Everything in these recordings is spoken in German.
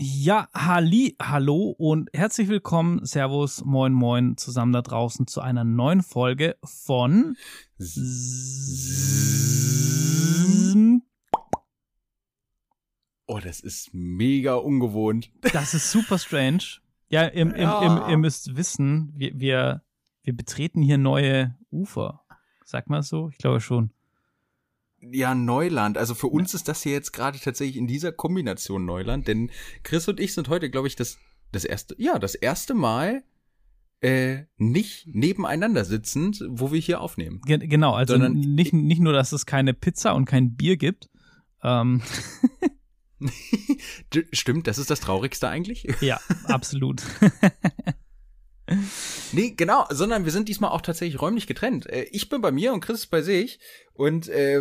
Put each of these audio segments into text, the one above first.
Ja, Halli, hallo und herzlich willkommen, Servus, moin, moin, zusammen da draußen zu einer neuen Folge von Oh, das ist mega ungewohnt. Das ist super strange. Ja, im, Ja. Im, ihr müsst wissen, wir, wir, wir betreten hier neue Ufer. Sag mal so? Ich glaube schon. Ja, Neuland. Also für uns ist das hier jetzt gerade tatsächlich in dieser Kombination Neuland, denn Chris und ich sind heute, glaube ich, das, das erste, ja, das erste Mal äh, nicht nebeneinander sitzend, wo wir hier aufnehmen. Ge genau, also Sondern- nicht, nicht nur, dass es keine Pizza und kein Bier gibt. Ähm, Stimmt, das ist das Traurigste eigentlich. ja, absolut. Nee, genau, sondern wir sind diesmal auch tatsächlich räumlich getrennt. Äh, Ich bin bei mir und Chris ist bei sich. Und äh,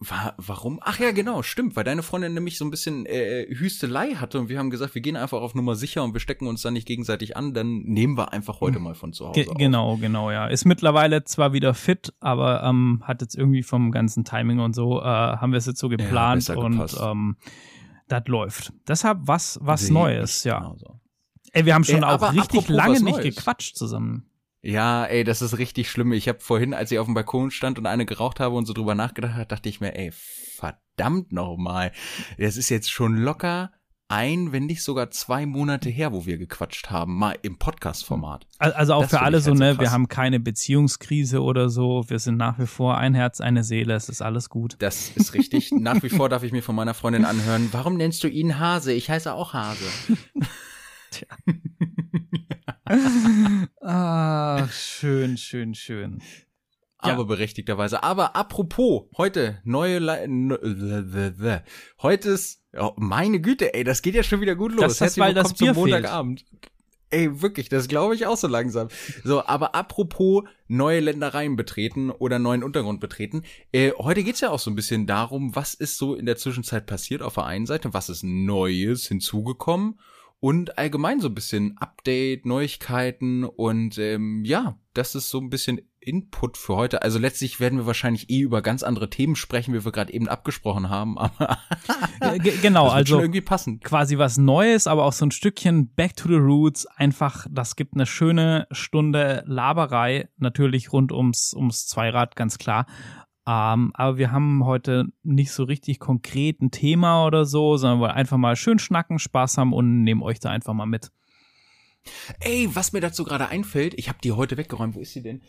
wa warum? Ach ja, genau, stimmt, weil deine Freundin nämlich so ein bisschen äh, Hüstelei hatte und wir haben gesagt, wir gehen einfach auf Nummer sicher und wir stecken uns dann nicht gegenseitig an, dann nehmen wir einfach heute mal von zu Hause Ge auf. genau, genau, ja. Ist mittlerweile zwar wieder fit, aber ähm, hat jetzt irgendwie vom ganzen Timing und so, äh, haben wir es jetzt so geplant besser und ähm, das läuft. Deshalb was, was Sehe Neues, ja. genauso. Ey, wir haben schon Ey, auch richtig lange nicht gequatscht zusammen. Ja, ey, das ist richtig schlimm. Ich habe vorhin, als ich auf dem Balkon stand und eine geraucht habe und so drüber nachgedacht habe, dachte ich mir, ey, verdammt nochmal. Das ist jetzt schon locker ein, wenn nicht sogar zwei Monate her, wo wir gequatscht haben, mal im Podcast-Format. Al- Also auch Das für alle halt so ne, krass. wir haben keine Beziehungskrise oder so. Wir sind nach wie vor ein Herz, eine Seele. Es ist alles gut. Das ist richtig. Nach wie vor darf ich mir von meiner Freundin anhören, warum nennst du ihn Hase? Ich heiße auch Hase. Ah, schön, schön, schön. Ja. Aber berechtigterweise. Aber apropos, heute neue Le ne, heute ist oh, meine Güte, ey, das geht ja schon wieder gut los. Das ist, weil das willkommen zum Bier fehlt. Montagabend. Ey, wirklich, das glaube ich auch so langsam. So, aber apropos neue Ländereien betreten oder neuen Untergrund betreten. Äh, heute geht's ja auch so ein bisschen darum, was ist so in der Zwischenzeit passiert auf der einen Seite, was ist Neues hinzugekommen und allgemein so ein bisschen Update, Neuigkeiten und ähm, ja, das ist so ein bisschen Input für heute. Also letztlich werden wir wahrscheinlich eh über ganz andere Themen sprechen, wie wir gerade eben abgesprochen haben, aber ge- genau, also irgendwie passend. quasi was Neues, aber auch so ein Stückchen Back to the Roots. Einfach, das gibt eine schöne Stunde Laberei, natürlich rund ums, ums Zweirad, ganz klar. Ähm, aber wir haben heute nicht so richtig konkret ein Thema oder so, sondern wollen einfach mal schön schnacken, Spaß haben und nehmen euch da einfach mal mit. Ey, was mir dazu gerade einfällt, ich habe die heute weggeräumt. Wo ist sie denn?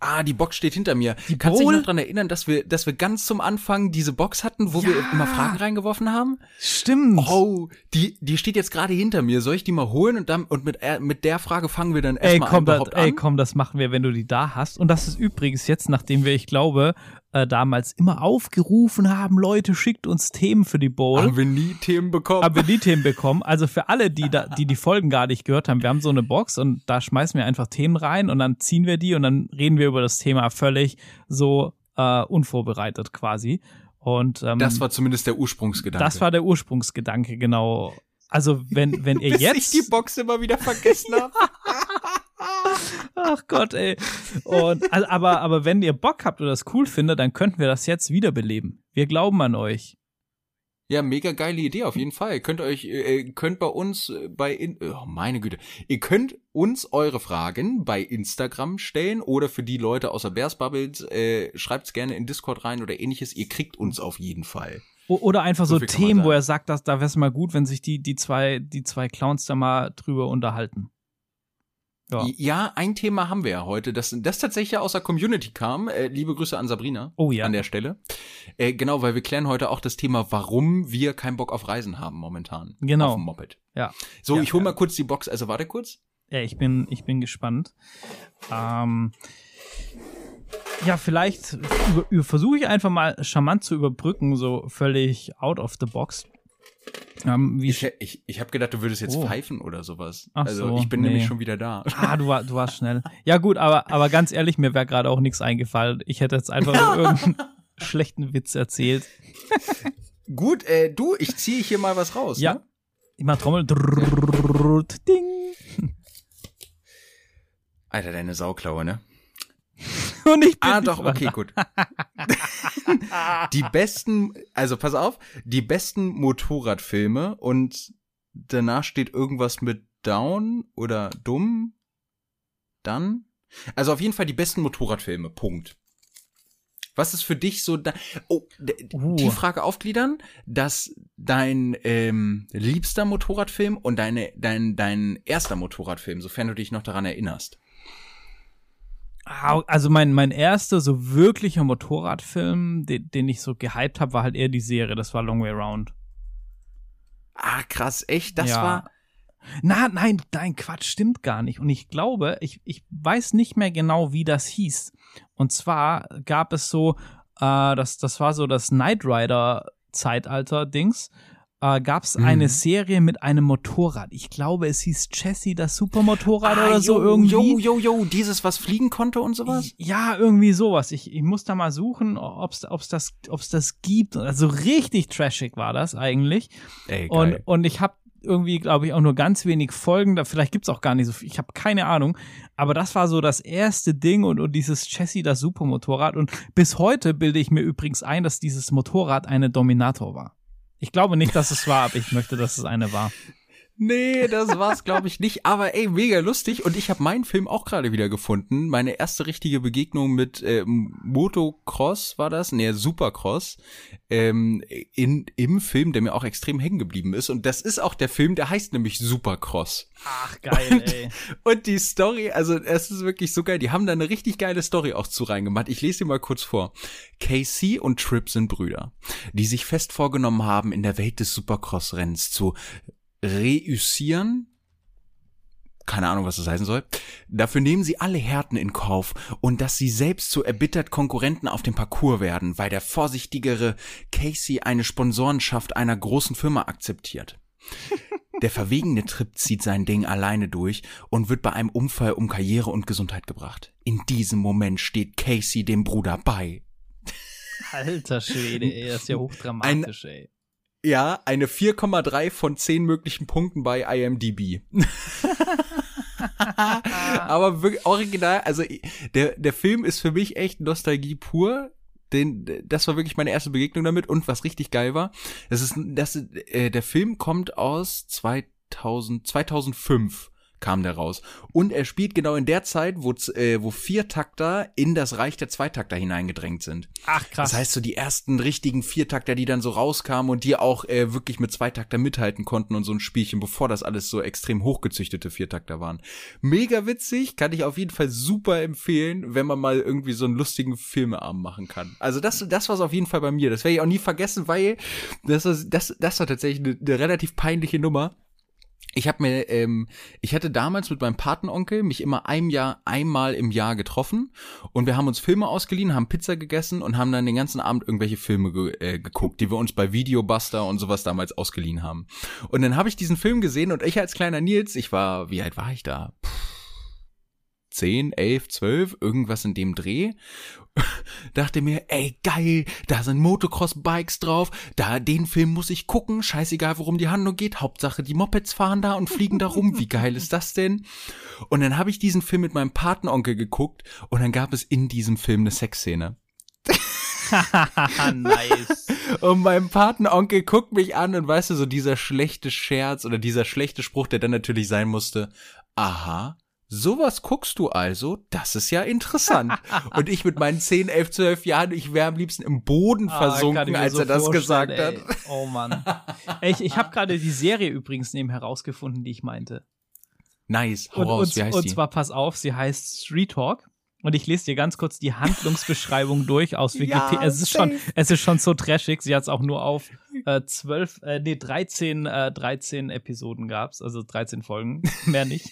Ah, die Box steht hinter mir. Die Kannst du dich noch dran erinnern, dass wir, dass wir ganz zum Anfang diese Box hatten, wo wir Ja. immer Fragen reingeworfen haben? Stimmt. Oh, die, die steht jetzt gerade hinter mir. Soll ich die mal holen und dann und mit, äh, mit der Frage fangen wir dann erstmal überhaupt ey, an? komm, das machen wir, wenn du die da hast. Und das ist übrigens jetzt, nachdem wir, ich glaube, äh, damals immer aufgerufen haben, Leute, schickt uns Themen für die Bowl. Haben wir nie Themen bekommen? haben wir die Themen bekommen. Also für alle, die, da, die die Folgen gar nicht gehört haben, wir haben so eine Box und da schmeißen wir einfach Themen rein und dann ziehen wir die und dann reden wir über das Thema völlig so äh, unvorbereitet quasi. Und ähm, das war zumindest der Ursprungsgedanke. das war der Ursprungsgedanke, genau. Also wenn, wenn ihr Bis jetzt. ich die Box immer wieder vergessen habe. Ach Gott, ey. Und, also, aber, aber wenn ihr Bock habt oder das cool findet, dann könnten wir das jetzt wiederbeleben. Wir glauben an euch. Ja, mega geile Idee auf jeden Fall. Könnt euch äh, könnt bei uns äh, bei in, oh, meine Güte. Ihr könnt uns eure Fragen bei Instagram stellen oder für die Leute außer Bears Bubbles äh, schreibt's gerne in Discord rein oder ähnliches. Ihr kriegt uns auf jeden Fall. Oder einfach so, So Themen, wo er sagt, dass da wäre es mal gut, wenn sich die, die zwei, die zwei Clowns da mal drüber unterhalten. Ja. Ja, ein Thema haben wir ja heute, das, das tatsächlich aus der Community kam. Äh, liebe Grüße an Sabrina Oh ja. an der Stelle. Äh, genau, weil wir klären heute auch das Thema, warum wir keinen Bock auf Reisen haben momentan. Genau. Auf dem Moped. Ja. So, Ja, ich hol ja. mal kurz die Box. Also warte kurz. Ja, ich bin, ich bin gespannt. Ähm, ja, vielleicht versuche ich einfach mal charmant zu überbrücken, so völlig out of the box. Ähm, wie Ich, ich, ich habe gedacht, du würdest jetzt Oh. pfeifen oder sowas. Ach also so, ich bin nee. nämlich schon wieder da. Ah, du, war, du warst schnell. Ja, gut, aber, aber ganz ehrlich, mir wäre gerade auch nichts eingefallen. Ich hätte jetzt einfach irgendeinen schlechten Witz erzählt. Gut, äh, du, ich ziehe hier mal was raus. Ja. Ne? Ich mach Trommel. Drrrr, Ding. Alter, deine Sauklaue, ne? Und ich bin Ah, doch, okay, gut. die besten, also pass auf, die besten Motorradfilme und danach steht irgendwas mit down oder dumm. Dann? Also auf jeden Fall die besten Motorradfilme. Punkt. Was ist für dich so da Oh, uh. die Frage aufgliedern, dass dein ähm, liebster Motorradfilm und deine, dein, dein erster Motorradfilm, sofern du dich noch daran erinnerst. Also mein, mein erster so wirklicher Motorradfilm, den, den ich so gehypt habe, war halt eher die Serie, das war Long Way Round. Ah, krass, echt? Das ja. war. Na, nein, nein, Quatsch, stimmt gar nicht. Und ich glaube, ich, ich weiß nicht mehr genau, wie das hieß. Und zwar gab es so, äh, das, das war so das Knight Rider Zeitalter-Dings äh, gab es mhm. eine Serie mit einem Motorrad. Ich glaube, es hieß Jessie das Supermotorrad ah, oder yo, so irgendwie. Jo, jo, jo, dieses, was fliegen konnte und sowas? Ja, irgendwie sowas. Ich, ich muss da mal suchen, ob's, ob's das, ob's das gibt. Also richtig trashig war das eigentlich. Ey, geil. Und, und ich habe irgendwie, glaube ich, auch nur ganz wenig Folgen. Da, vielleicht gibt's auch gar nicht so viel. Ich habe keine Ahnung. Aber das war so das erste Ding und, und dieses Chassis, das Supermotorrad. Und bis heute bilde ich mir übrigens ein, dass dieses Motorrad eine Dominator war. Ich glaube nicht, dass es war, aber ich möchte, dass es eine war. Nee, das war's, glaube ich, nicht. Aber ey, mega lustig. Und ich habe meinen Film auch gerade wieder gefunden. Meine erste richtige Begegnung mit äh, Motocross war das, nee, Supercross, ähm, in, im Film, der mir auch extrem hängen geblieben ist. Und das ist auch der Film, der heißt nämlich Supercross. Ach, geil, und, ey. Und die Story, also es ist wirklich so geil. Die haben da eine richtig geile Story auch zu reingemacht. Ich lese dir mal kurz vor. Casey und Trip sind Brüder, die sich fest vorgenommen haben, in der Welt des Supercross-Rennens zu reüssieren. Keine Ahnung, was das heißen soll. Dafür nehmen sie alle Härten in Kauf und dass sie selbst zu erbittert Konkurrenten auf dem Parcours werden, weil der vorsichtigere Casey eine Sponsorenschaft einer großen Firma akzeptiert. Der verwegene Trip zieht sein Ding alleine durch und wird bei einem Unfall um Karriere und Gesundheit gebracht. In diesem Moment steht Casey dem Bruder bei. Alter Schwede, ey, das ist ja hochdramatisch, Ein, ey. Ja, eine 4,3 von 10 möglichen Punkten bei IMDb. Aber wirklich original, also der, der Film ist für mich echt Nostalgie pur. Den, das war wirklich meine erste Begegnung damit und was richtig geil war, das ist, das, äh, der Film kommt aus 2000, 2005 kam der raus. Und er spielt genau in der Zeit, wo, äh, wo Viertakter in das Reich der Zweitakter hineingedrängt sind. Ach, krass. Das heißt, so die ersten richtigen Viertakter, die dann so rauskamen und die auch äh, wirklich mit Zweitakter mithalten konnten und so ein Spielchen, bevor das alles so extrem hochgezüchtete Viertakter waren. Mega witzig, kann ich auf jeden Fall super empfehlen, wenn man mal irgendwie so einen lustigen Filmeabend machen kann. Also das, das war's auf jeden Fall bei mir. Das werde ich auch nie vergessen, weil das, das, das war tatsächlich eine, eine relativ peinliche Nummer ich habe mir, ähm, ich hatte damals mit meinem Patenonkel mich immer ein Jahr, einmal im Jahr getroffen und wir haben uns Filme ausgeliehen, haben Pizza gegessen und haben dann den ganzen Abend irgendwelche Filme ge äh, geguckt, die wir uns bei Videobuster und sowas damals ausgeliehen haben. Und dann habe ich diesen Film gesehen und ich als kleiner Nils, ich war, wie alt war ich da? Puh 10, 11, 12, irgendwas in dem Dreh. Dachte mir, ey, geil, da sind Motocross-Bikes drauf, da, den Film muss ich gucken, scheißegal, worum die Handlung geht, Hauptsache die Mopeds fahren da und fliegen da rum, wie geil ist das denn? Und dann habe ich diesen Film mit meinem Patenonkel geguckt und dann gab es in diesem Film eine Sexszene. nice. Und mein Patenonkel guckt mich an und weißt du, so dieser schlechte Scherz oder dieser schlechte Spruch, der dann natürlich sein musste, aha, Sowas guckst du also? Das ist ja interessant. und ich mit meinen 10, 11, 12 Jahren, ich wäre am liebsten im Boden ah, versunken, als so er das gesagt ey. hat. Oh Mann. ich ich habe gerade die Serie übrigens neben herausgefunden, die ich meinte. Nice. Hau und, raus. Wie heißt und die? zwar, pass auf, sie heißt Street Talk. Und ich lese dir ganz kurz die Handlungsbeschreibung durch aus Wikipedia. Ja, es ist schon, es ist schon so trashig. Sie hat es auch nur auf äh, zwölf, äh, nee, 13, äh, 13 Episoden gab's, also 13 Folgen, mehr nicht.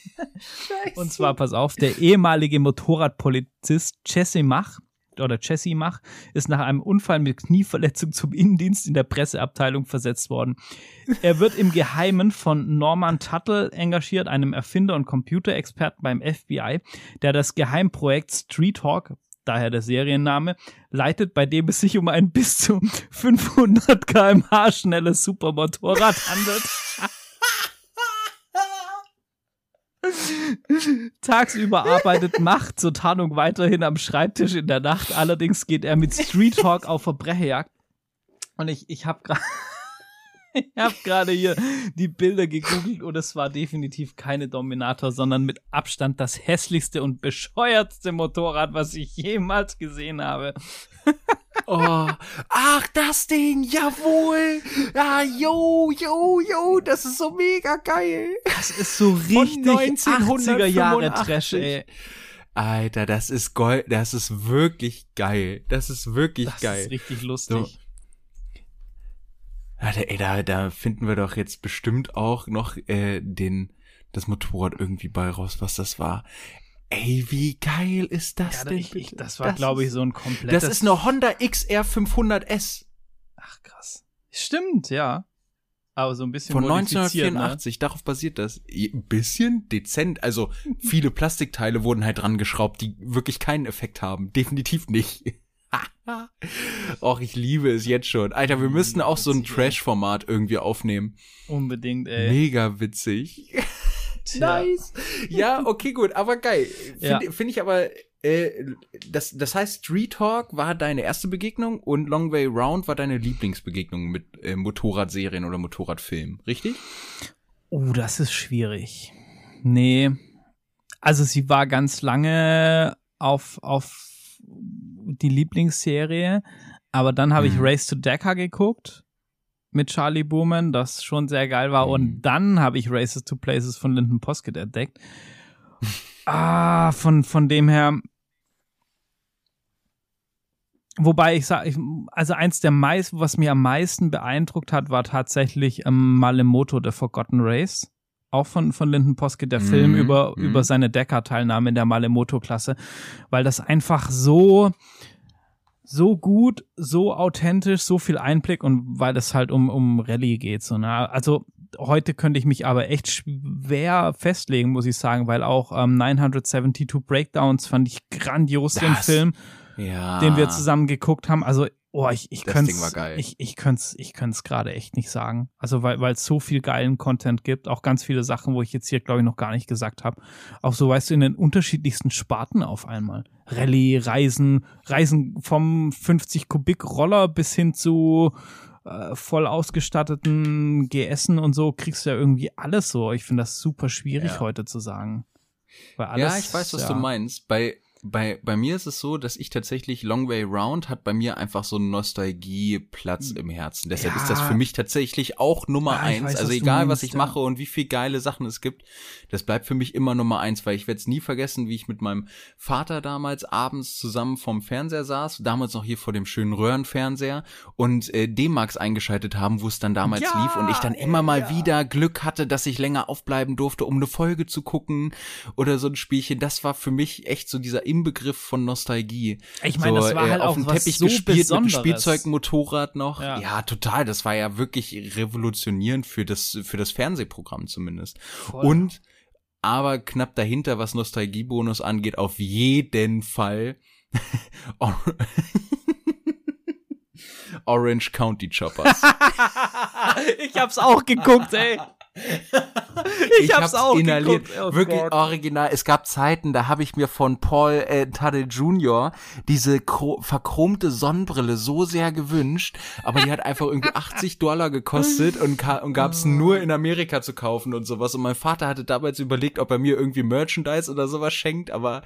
Und zwar, pass auf, der ehemalige Motorradpolizist Jesse Mach oder Jesse Mach ist nach einem Unfall mit Knieverletzung zum Innendienst in der Presseabteilung versetzt worden. Er wird im Geheimen von Norman Tuttle engagiert, einem Erfinder und Computerexperten beim FBI, der das Geheimprojekt Street Hawk daher der Serienname, leitet, bei dem es sich um ein bis zu 500 kmh schnelles Supermotorrad handelt. Tagsüber arbeitet Macht zur Tarnung weiterhin am Schreibtisch in der Nacht. Allerdings geht er mit Street Hawk auf Verbrecherjagd. Und ich, ich habe gerade Ich habe gerade hier die Bilder gegoogelt und es war definitiv keine Dominator, sondern mit Abstand das hässlichste und bescheuertste Motorrad, was ich jemals gesehen habe. Oh, ach, das Ding, jawohl. Ja, yo, yo, yo, das ist so mega geil. Das ist so richtig 80er Jahre Trash, ey. Alter, das ist Gold, das ist wirklich geil. Das ist wirklich das geil. Das ist richtig lustig. So. Alter, ey, da, da finden wir doch jetzt bestimmt auch noch äh, den das Motorrad irgendwie bei raus, was das war. Ey, wie geil ist das ja, denn? Ich, ich, das war, glaube ich, so ein komplettes. Das ist eine Honda XR 500S. Ach krass. Stimmt, ja. Aber so ein bisschen von 1984. Ne? Darauf basiert das. Ein bisschen dezent. Also viele Plastikteile wurden halt dran geschraubt, die wirklich keinen Effekt haben. Definitiv nicht. Och, ich liebe es jetzt schon. Alter, wir müssten auch so ein Trash-Format irgendwie aufnehmen. Unbedingt, ey. Mega witzig. nice. Ja, okay, gut, aber geil. Finde ja. find ich aber, äh, das, das heißt, Street Talk war deine erste Begegnung und Long Way Round war deine Lieblingsbegegnung mit äh, Motorradserien oder Motorradfilmen, richtig? Oh, das ist schwierig. Nee. Also sie war ganz lange auf, auf die Lieblingsserie, aber dann habe mhm. ich Race to Decker geguckt mit Charlie Booman, das schon sehr geil war. Mhm. Und dann habe ich Races to Places von Lyndon Poskett entdeckt. ah, von, von dem her. Wobei ich sage, also eins der meisten, was mir am meisten beeindruckt hat, war tatsächlich ähm, Malemoto, The Forgotten Race. Auch von, von Lyndon Poskett, der mhm. Film über, mhm. über seine Decker-Teilnahme in der Malemoto-Klasse. Weil das einfach so, so gut, so authentisch, so viel Einblick und weil es halt um, um Rallye geht. So, ne? Also heute könnte ich mich aber echt schwer festlegen, muss ich sagen, weil auch ähm, 972 Breakdowns fand ich grandios, das, den Film, ja. den wir zusammen geguckt haben. Also Oh, ich, ich könnte ich, ich könnte ich könnte gerade echt nicht sagen. Also weil weil es so viel geilen Content gibt, auch ganz viele Sachen, wo ich jetzt hier glaube ich noch gar nicht gesagt habe. Auch so weißt du in den unterschiedlichsten Sparten auf einmal. Rallye, Reisen, Reisen vom 50 Kubik Roller bis hin zu äh, voll ausgestatteten GSen und so kriegst du ja irgendwie alles so. Ich finde das super schwierig ja. heute zu sagen. Alles, ja, ich weiß, was ja. du meinst. Bei bei, bei mir ist es so, dass ich tatsächlich Long Way Round hat bei mir einfach so einen Nostalgieplatz im Herzen. Deshalb ja. ist das für mich tatsächlich auch Nummer ja, eins. Weiß, also egal, meinst, was ich ja. mache und wie viel geile Sachen es gibt, das bleibt für mich immer Nummer eins, weil ich werde es nie vergessen, wie ich mit meinem Vater damals abends zusammen vorm Fernseher saß, damals noch hier vor dem schönen Röhrenfernseher und äh, D-Max eingeschaltet haben, wo es dann damals lief und ich dann immer mal wieder Glück hatte, dass ich länger aufbleiben durfte, um eine Folge zu gucken oder so ein Spielchen. Das war für mich echt so dieser Inbegriff von Nostalgie. Ich meine, so, das war äh, halt auf dem Teppich so gespielt Besonderes. mit einem Spielzeugmotorrad noch. Ja. ja. total. Das war ja wirklich revolutionierend für das für das Fernsehprogramm zumindest. Voll. Und aber knapp dahinter, was Nostalgiebonus angeht, auf jeden Fall. Orange County Choppers. ich hab's auch geguckt, ey. ich, ich hab's, hab's auch inhaliert. Oh Wirklich Gott. original. Es gab Zeiten, da habe ich mir von Paul äh, Tade Jr. diese verchromte Sonnenbrille so sehr gewünscht, aber die hat einfach irgendwie 80 Dollar gekostet und, und gab's nur in Amerika zu kaufen und sowas. Und mein Vater hatte damals überlegt, ob er mir irgendwie Merchandise oder sowas schenkt, aber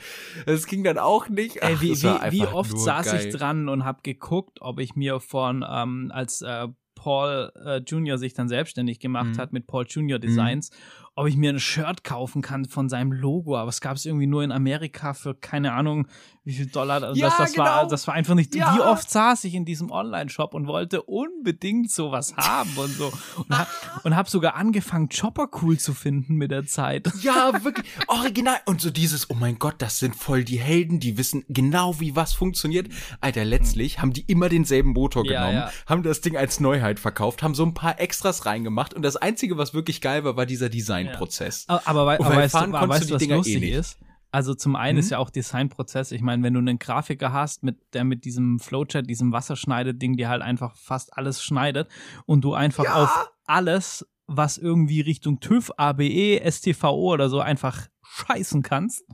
es ging dann auch nicht. Ach, Ey, wie, wie, wie oft saß geil. ich dran und hab geguckt, ob ich mir von ähm, als äh, Paul äh, Jr. sich dann selbstständig gemacht mhm. hat mit Paul Jr. Designs mhm ob ich mir ein Shirt kaufen kann von seinem Logo, aber es gab es irgendwie nur in Amerika für keine Ahnung wie viel Dollar. Also ja, das, das genau. war das war einfach nicht. Ja. Wie oft saß ich in diesem Online-Shop und wollte unbedingt sowas haben und so und, hab, und hab sogar angefangen Chopper cool zu finden mit der Zeit. Ja, wirklich original und so dieses oh mein Gott, das sind voll die Helden, die wissen genau wie was funktioniert. Alter, letztlich haben die immer denselben Motor ja, genommen, haben das Ding als Neuheit verkauft, haben so ein paar Extras reingemacht und das einzige, was wirklich geil war, war dieser Design Designprozess. Aber, aber, aber weißt, du, aber weißt du, was Dinger lustig eh ist? Also zum einen hm? ist ja auch Designprozess. Ich meine, wenn du einen Grafiker hast, mit der mit diesem Flowchart, diesem Wasserschneideding, die halt einfach fast alles schneidet und du einfach ja. auf alles, was irgendwie Richtung TÜV, ABE, STVO oder so einfach scheißen kannst,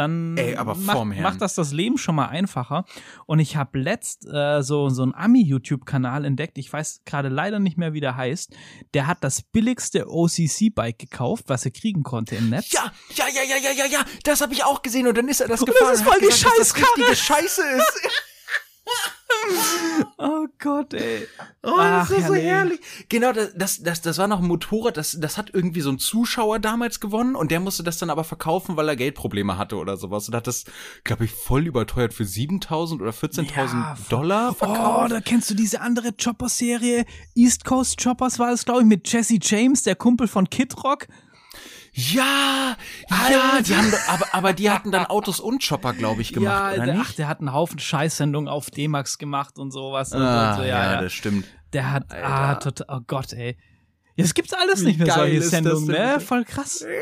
dann Ey, macht, macht das das Leben schon mal einfacher. Und ich habe letzt äh, so, so einen Ami-YouTube-Kanal entdeckt, ich weiß gerade leider nicht mehr, wie der heißt. Der hat das billigste OCC-Bike gekauft, was er kriegen konnte im Netz. Ja, ja, ja, ja, ja, ja, ja, das habe ich auch gesehen und dann ist er das Und das gefahren. ist und voll die gesagt, dass das Scheißkarre. richtige Scheiße ist. Oh Gott, ey. Oh, Ach, das ist so herrlich. herrlich. Genau, das, das, das, das war noch ein Motorrad, das, das hat irgendwie so ein Zuschauer damals gewonnen und der musste das dann aber verkaufen, weil er Geldprobleme hatte oder sowas und hat das, glaube ich, voll überteuert für 7.000 oder 14.000 Ja, Dollar Oh, verkauft. da kennst du diese andere Chopper-Serie. East Coast Choppers war es, glaube ich, mit Jesse James, der Kumpel von Kid Rock. Ja, ja, die haben, aber, aber die hatten dann Autos und Chopper, glaube ich, gemacht, oder der, nicht? ach, der hat einen Haufen Scheißsendungen auf D-Max gemacht und sowas. Und, ah, so, ja, ja, ja. das stimmt. Der hat, Alter. ah, total, oh Gott, ey. Jetzt gibt's alles nicht mehr geil solche Sendungen, ne? Voll krass.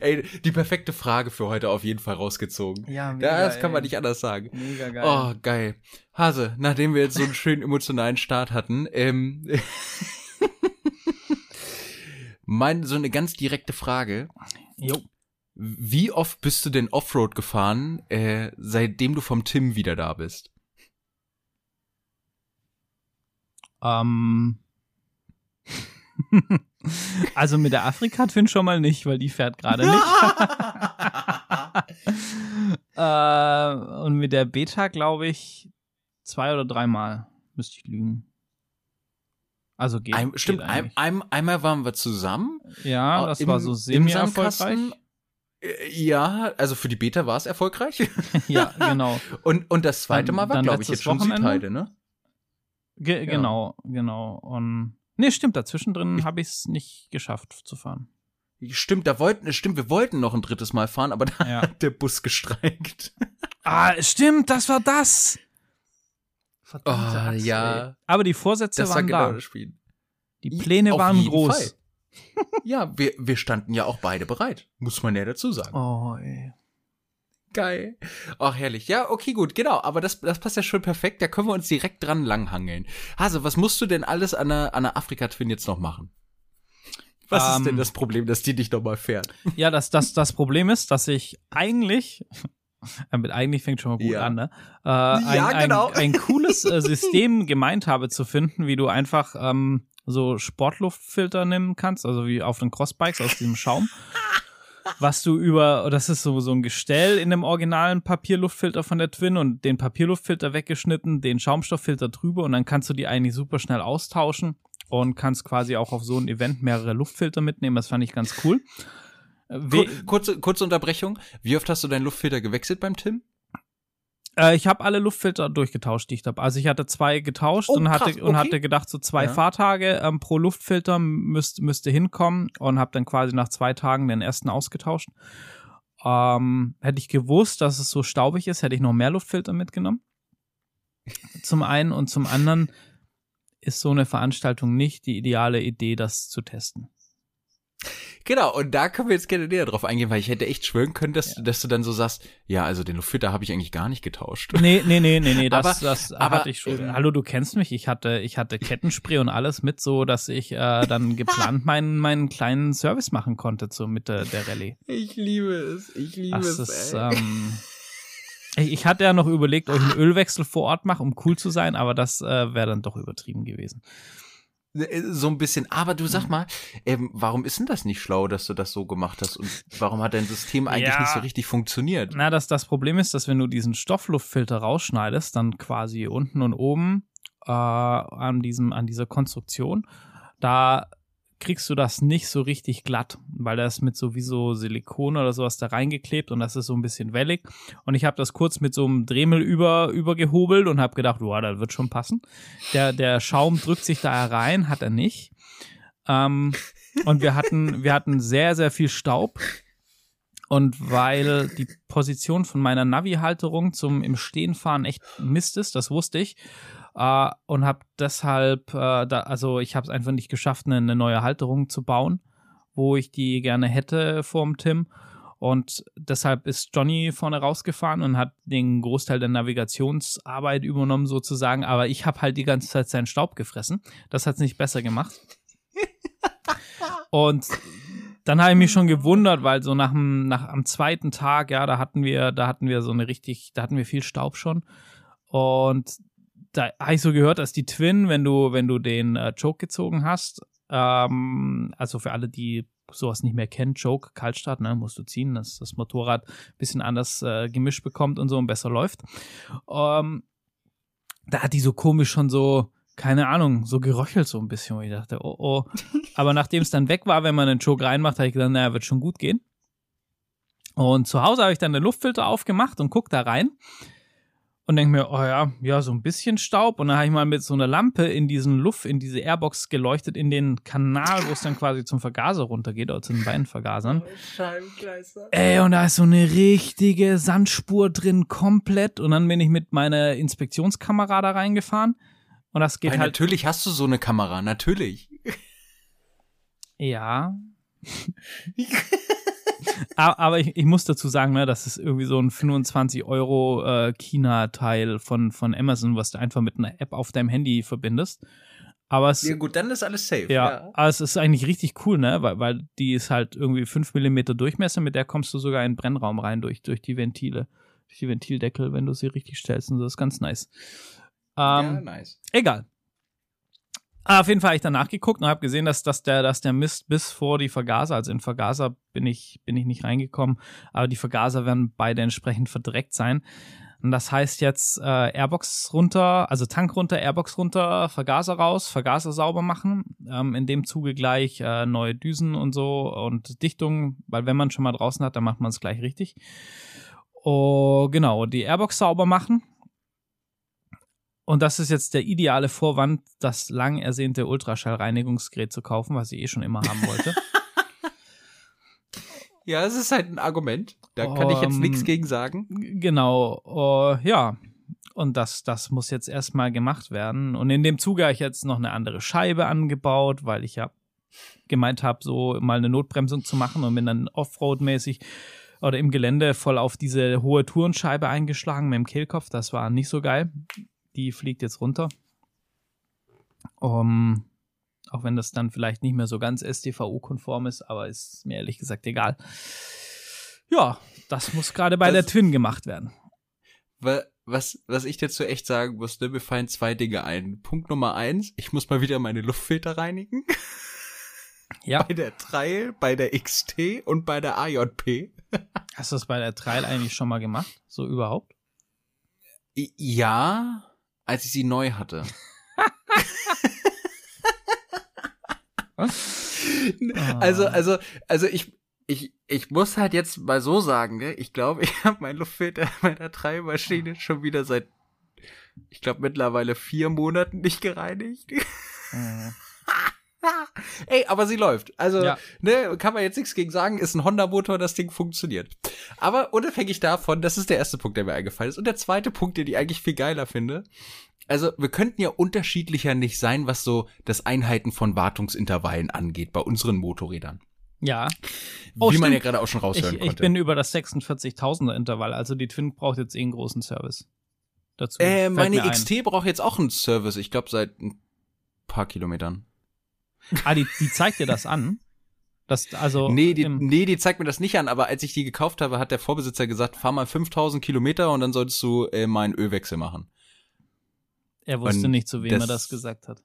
Ey, die perfekte Frage für heute auf jeden Fall rausgezogen. Ja, mega, das kann man ey. nicht anders sagen. Mega geil. Oh, geil. Hase, nachdem wir jetzt so einen schönen emotionalen Start hatten, ähm, mein, so eine ganz direkte Frage. Jo. Wie oft bist du denn Offroad gefahren, äh, seitdem du vom Tim wieder da bist? Ähm. also mit der Afrika-Twin schon mal nicht, weil die fährt gerade nicht. äh, und mit der Beta, glaube ich, zwei oder dreimal. Müsste ich lügen. Also geht. Ein, geht stimmt, ein, eigentlich. ein, einmal waren wir zusammen. ja, das im- war so semi-erfolgreich. Sandkasten. Äh, Ja, also für die Beta war es erfolgreich. ja, genau. Und, und das zweite Dann- Mal war, glaube ich, jetzt schon Wochenende? Südheide, ne? Ge Genau, genau. Und nee, stimmt, dazwischen drin habe ich es nicht geschafft zu fahren. Stimmt, da wollten, stimmt, wir wollten noch ein drittes Mal fahren, aber da Ja. hat der Bus gestreikt. Ah, stimmt, das war das. Verdammte Oh, Axt, ja. ey. Aber die Vorsätze Das war waren genau da. das Spiel. Die Pläne Auf waren groß. Ja, wir, wir standen ja auch beide bereit. Muss man ja dazu sagen. Oh, ey. Geil. Ach, herrlich. Ja, okay, gut, genau. Aber das, das passt ja schon perfekt. Da können wir uns direkt dran langhangeln. Hase, was musst du denn alles an der, an der Afrika-Twin jetzt noch machen? Was Ähm, ist denn das Problem, dass die dich noch mal fährt? Ja, das, das, das Problem ist, dass ich eigentlich, mit eigentlich fängt schon mal gut Ja. an, ne? Äh, ein, genau. ein, ein cooles äh, System gemeint habe zu finden, wie du einfach ähm, so Sportluftfilter nehmen kannst, also wie auf den Crossbikes aus diesem Schaum. Was du über, das ist so, so ein Gestell in dem originalen Papierluftfilter von der Twin und den Papierluftfilter weggeschnitten, den Schaumstofffilter drüber und dann kannst du die eigentlich super schnell austauschen und kannst quasi auch auf so ein Event mehrere Luftfilter mitnehmen. Das fand ich ganz cool. Äh, Kur we- kurze, kurze Unterbrechung. Wie oft hast du deinen Luftfilter gewechselt beim Tim? Äh, ich habe alle Luftfilter durchgetauscht, die ich habe. Also ich hatte zwei getauscht Oh, und hatte krass, und okay. hatte gedacht, so zwei Ja. Fahrtage ähm, pro Luftfilter müsst, müsste hinkommen und habe dann quasi nach zwei Tagen den ersten ausgetauscht. Ähm, hätte ich gewusst, dass es so staubig ist, hätte ich noch mehr Luftfilter mitgenommen. Zum einen und zum anderen ist so eine Veranstaltung nicht die ideale Idee, das zu testen. Genau, und da können wir jetzt gerne näher drauf eingehen, weil ich hätte echt schwören können, dass, du, dass du dann so sagst, ja, also den Luftfilter habe ich eigentlich gar nicht getauscht. Nee, nee, nee, nee, nee, das, Aber- das aber, hatte ich schon. ähm, Hallo, du kennst mich. Ich hatte, ich hatte Kettenspray und alles mit, so dass ich äh, dann geplant meinen, meinen kleinen Service machen konnte zur Mitte der Rallye. Ich liebe es, ich liebe Das ist, ähm, ich, ich hatte ja noch überlegt, ob ich einen Ölwechsel vor Ort mache, um cool zu sein, aber das äh, wäre dann doch übertrieben gewesen. Äh, So ein bisschen. Aber du sag mal, ähm, warum ist denn das nicht schlau, dass du das so gemacht hast? Und warum hat dein System eigentlich Ja. nicht so richtig funktioniert? Na, das, das Problem ist, dass wenn du diesen Stoffluftfilter rausschneidest, dann quasi unten und oben äh, an, diesem, an dieser Konstruktion, da kriegst du das nicht so richtig glatt, weil da ist mit sowieso Silikon oder sowas da reingeklebt und das ist so ein bisschen wellig. Und ich habe das kurz mit so einem Dremel über, übergehobelt und habe gedacht, wow, das wird schon passen. Der, der Schaum drückt sich da rein, hat er nicht. Ähm, und wir hatten, wir hatten sehr, sehr viel Staub. Und weil die Position von meiner Navi-Halterung zum im Stehen fahren echt Mist ist, das wusste ich. Äh, und habe deshalb, äh, da, also ich habe es einfach nicht geschafft, eine, eine neue Halterung zu bauen, wo ich die gerne hätte vorm Tim. Und deshalb ist Johnny vorne rausgefahren und hat den Großteil der Navigationsarbeit übernommen sozusagen. Aber ich habe halt die ganze Zeit seinen Staub gefressen. Das hat es nicht besser gemacht. Und dann habe ich mich schon gewundert, weil so nach dem, nach am zweiten Tag, ja, da hatten wir, da hatten wir so eine richtig, da hatten wir viel Staub schon. Und da habe ich so gehört, dass die Twin, wenn du, wenn du den äh, Choke gezogen hast, ähm, also für alle, die sowas nicht mehr kennen, Choke, Kaltstart, ne, musst du ziehen, dass das Motorrad ein bisschen anders äh, gemischt bekommt und so und besser läuft. Ähm, da hat die so komisch schon so, keine Ahnung, so geröchelt so ein bisschen, wo ich dachte, oh oh. Aber nachdem es dann weg war, wenn man den Choke reinmacht, habe ich gedacht, naja, wird schon gut gehen. Und zu Hause habe ich dann den Luftfilter aufgemacht und guck da rein und denke mir, oh ja, ja, so ein bisschen Staub. Und dann habe ich mal mit so einer Lampe in diesen Luft, in diese Airbox geleuchtet, in den Kanal, wo es dann quasi zum Vergaser runtergeht oder zu den beiden Vergasern. Oh, Ey, und da ist so eine richtige Sandspur drin, komplett. Und dann bin ich mit meiner Inspektionskamera da reingefahren. Und das geht Weil halt. Natürlich hast du so eine Kamera, natürlich. Ja. aber ich, ich muss dazu sagen, ne, das ist irgendwie so ein 25 Euro äh, China-Teil von, von Amazon, was du einfach mit einer App auf deinem Handy verbindest. Aber es, ja gut, dann ist alles safe. Ja, ja. aber es ist eigentlich richtig cool, ne? Weil, weil die ist halt irgendwie 5 mm Durchmesser, mit der kommst du sogar in den Brennraum rein durch, durch die Ventile, durch die Ventildeckel, wenn du sie richtig stellst. Und das ist ganz nice. Ähm, ja, nice. Egal. Ah, auf jeden Fall habe ich danach geguckt und habe gesehen, dass, dass, der, dass der Mist bis vor die Vergaser, also in Vergaser bin ich, bin ich nicht reingekommen, aber die Vergaser werden beide entsprechend verdreckt sein. Und das heißt jetzt äh, Airbox runter, also Tank runter, Airbox runter, Vergaser raus, Vergaser sauber machen. Ähm, in dem Zuge gleich äh, neue Düsen und so und Dichtung, weil wenn man schon mal draußen hat, dann macht man es gleich richtig. Oh, genau, die Airbox sauber machen und das ist jetzt der ideale Vorwand, das lang ersehnte Ultraschallreinigungsgerät zu kaufen, was ich eh schon immer haben wollte. ja, es ist halt ein Argument. Da kann um, ich jetzt nichts gegen sagen. Genau, uh, ja. Und das, das muss jetzt erstmal gemacht werden. Und in dem Zuge habe ich jetzt noch eine andere Scheibe angebaut, weil ich ja gemeint habe, so mal eine Notbremsung zu machen und bin dann Offroad-mäßig oder im Gelände voll auf diese hohe Tourenscheibe eingeschlagen mit dem Kehlkopf. Das war nicht so geil die fliegt jetzt runter. Um, auch wenn das dann vielleicht nicht mehr so ganz STVO-konform ist, aber ist mir ehrlich gesagt egal. Ja, das muss gerade bei das, der Twin gemacht werden. Was, was ich dazu echt sagen muss, ne, mir fallen zwei Dinge ein. Punkt Nummer eins, ich muss mal wieder meine Luftfilter reinigen. Ja. Bei der Trail, bei der XT und bei der AJP. Hast du das bei der Trail eigentlich schon mal gemacht? So überhaupt? Ja, als ich sie neu hatte. also, also, also ich, ich, ich muss halt jetzt mal so sagen, ne? Ich glaube, ich habe mein Luftfilter meiner Treibmaschine schon wieder seit, ich glaube, mittlerweile vier Monaten nicht gereinigt. Ey, aber sie läuft. Also, ja. ne, kann man jetzt nichts gegen sagen, ist ein Honda-Motor, das Ding funktioniert. Aber unabhängig davon, das ist der erste Punkt, der mir eingefallen ist. Und der zweite Punkt, den ich eigentlich viel geiler finde. Also, wir könnten ja unterschiedlicher nicht sein, was so das Einheiten von Wartungsintervallen angeht bei unseren Motorrädern. Ja. Oh, Wie stimmt. man ja gerade auch schon raushören ich, konnte. Ich bin über das 46.000er Intervall, also die Twin braucht jetzt eh einen großen Service. Dazu äh, meine XT braucht jetzt auch einen Service, ich glaube seit ein paar Kilometern. Ah, die, die zeigt dir das an? Das, also nee, die, nee, die zeigt mir das nicht an, aber als ich die gekauft habe, hat der Vorbesitzer gesagt, fahr mal 5000 Kilometer und dann solltest du äh, mal einen Ölwechsel machen. Er wusste und nicht, zu wem das, er das gesagt hat.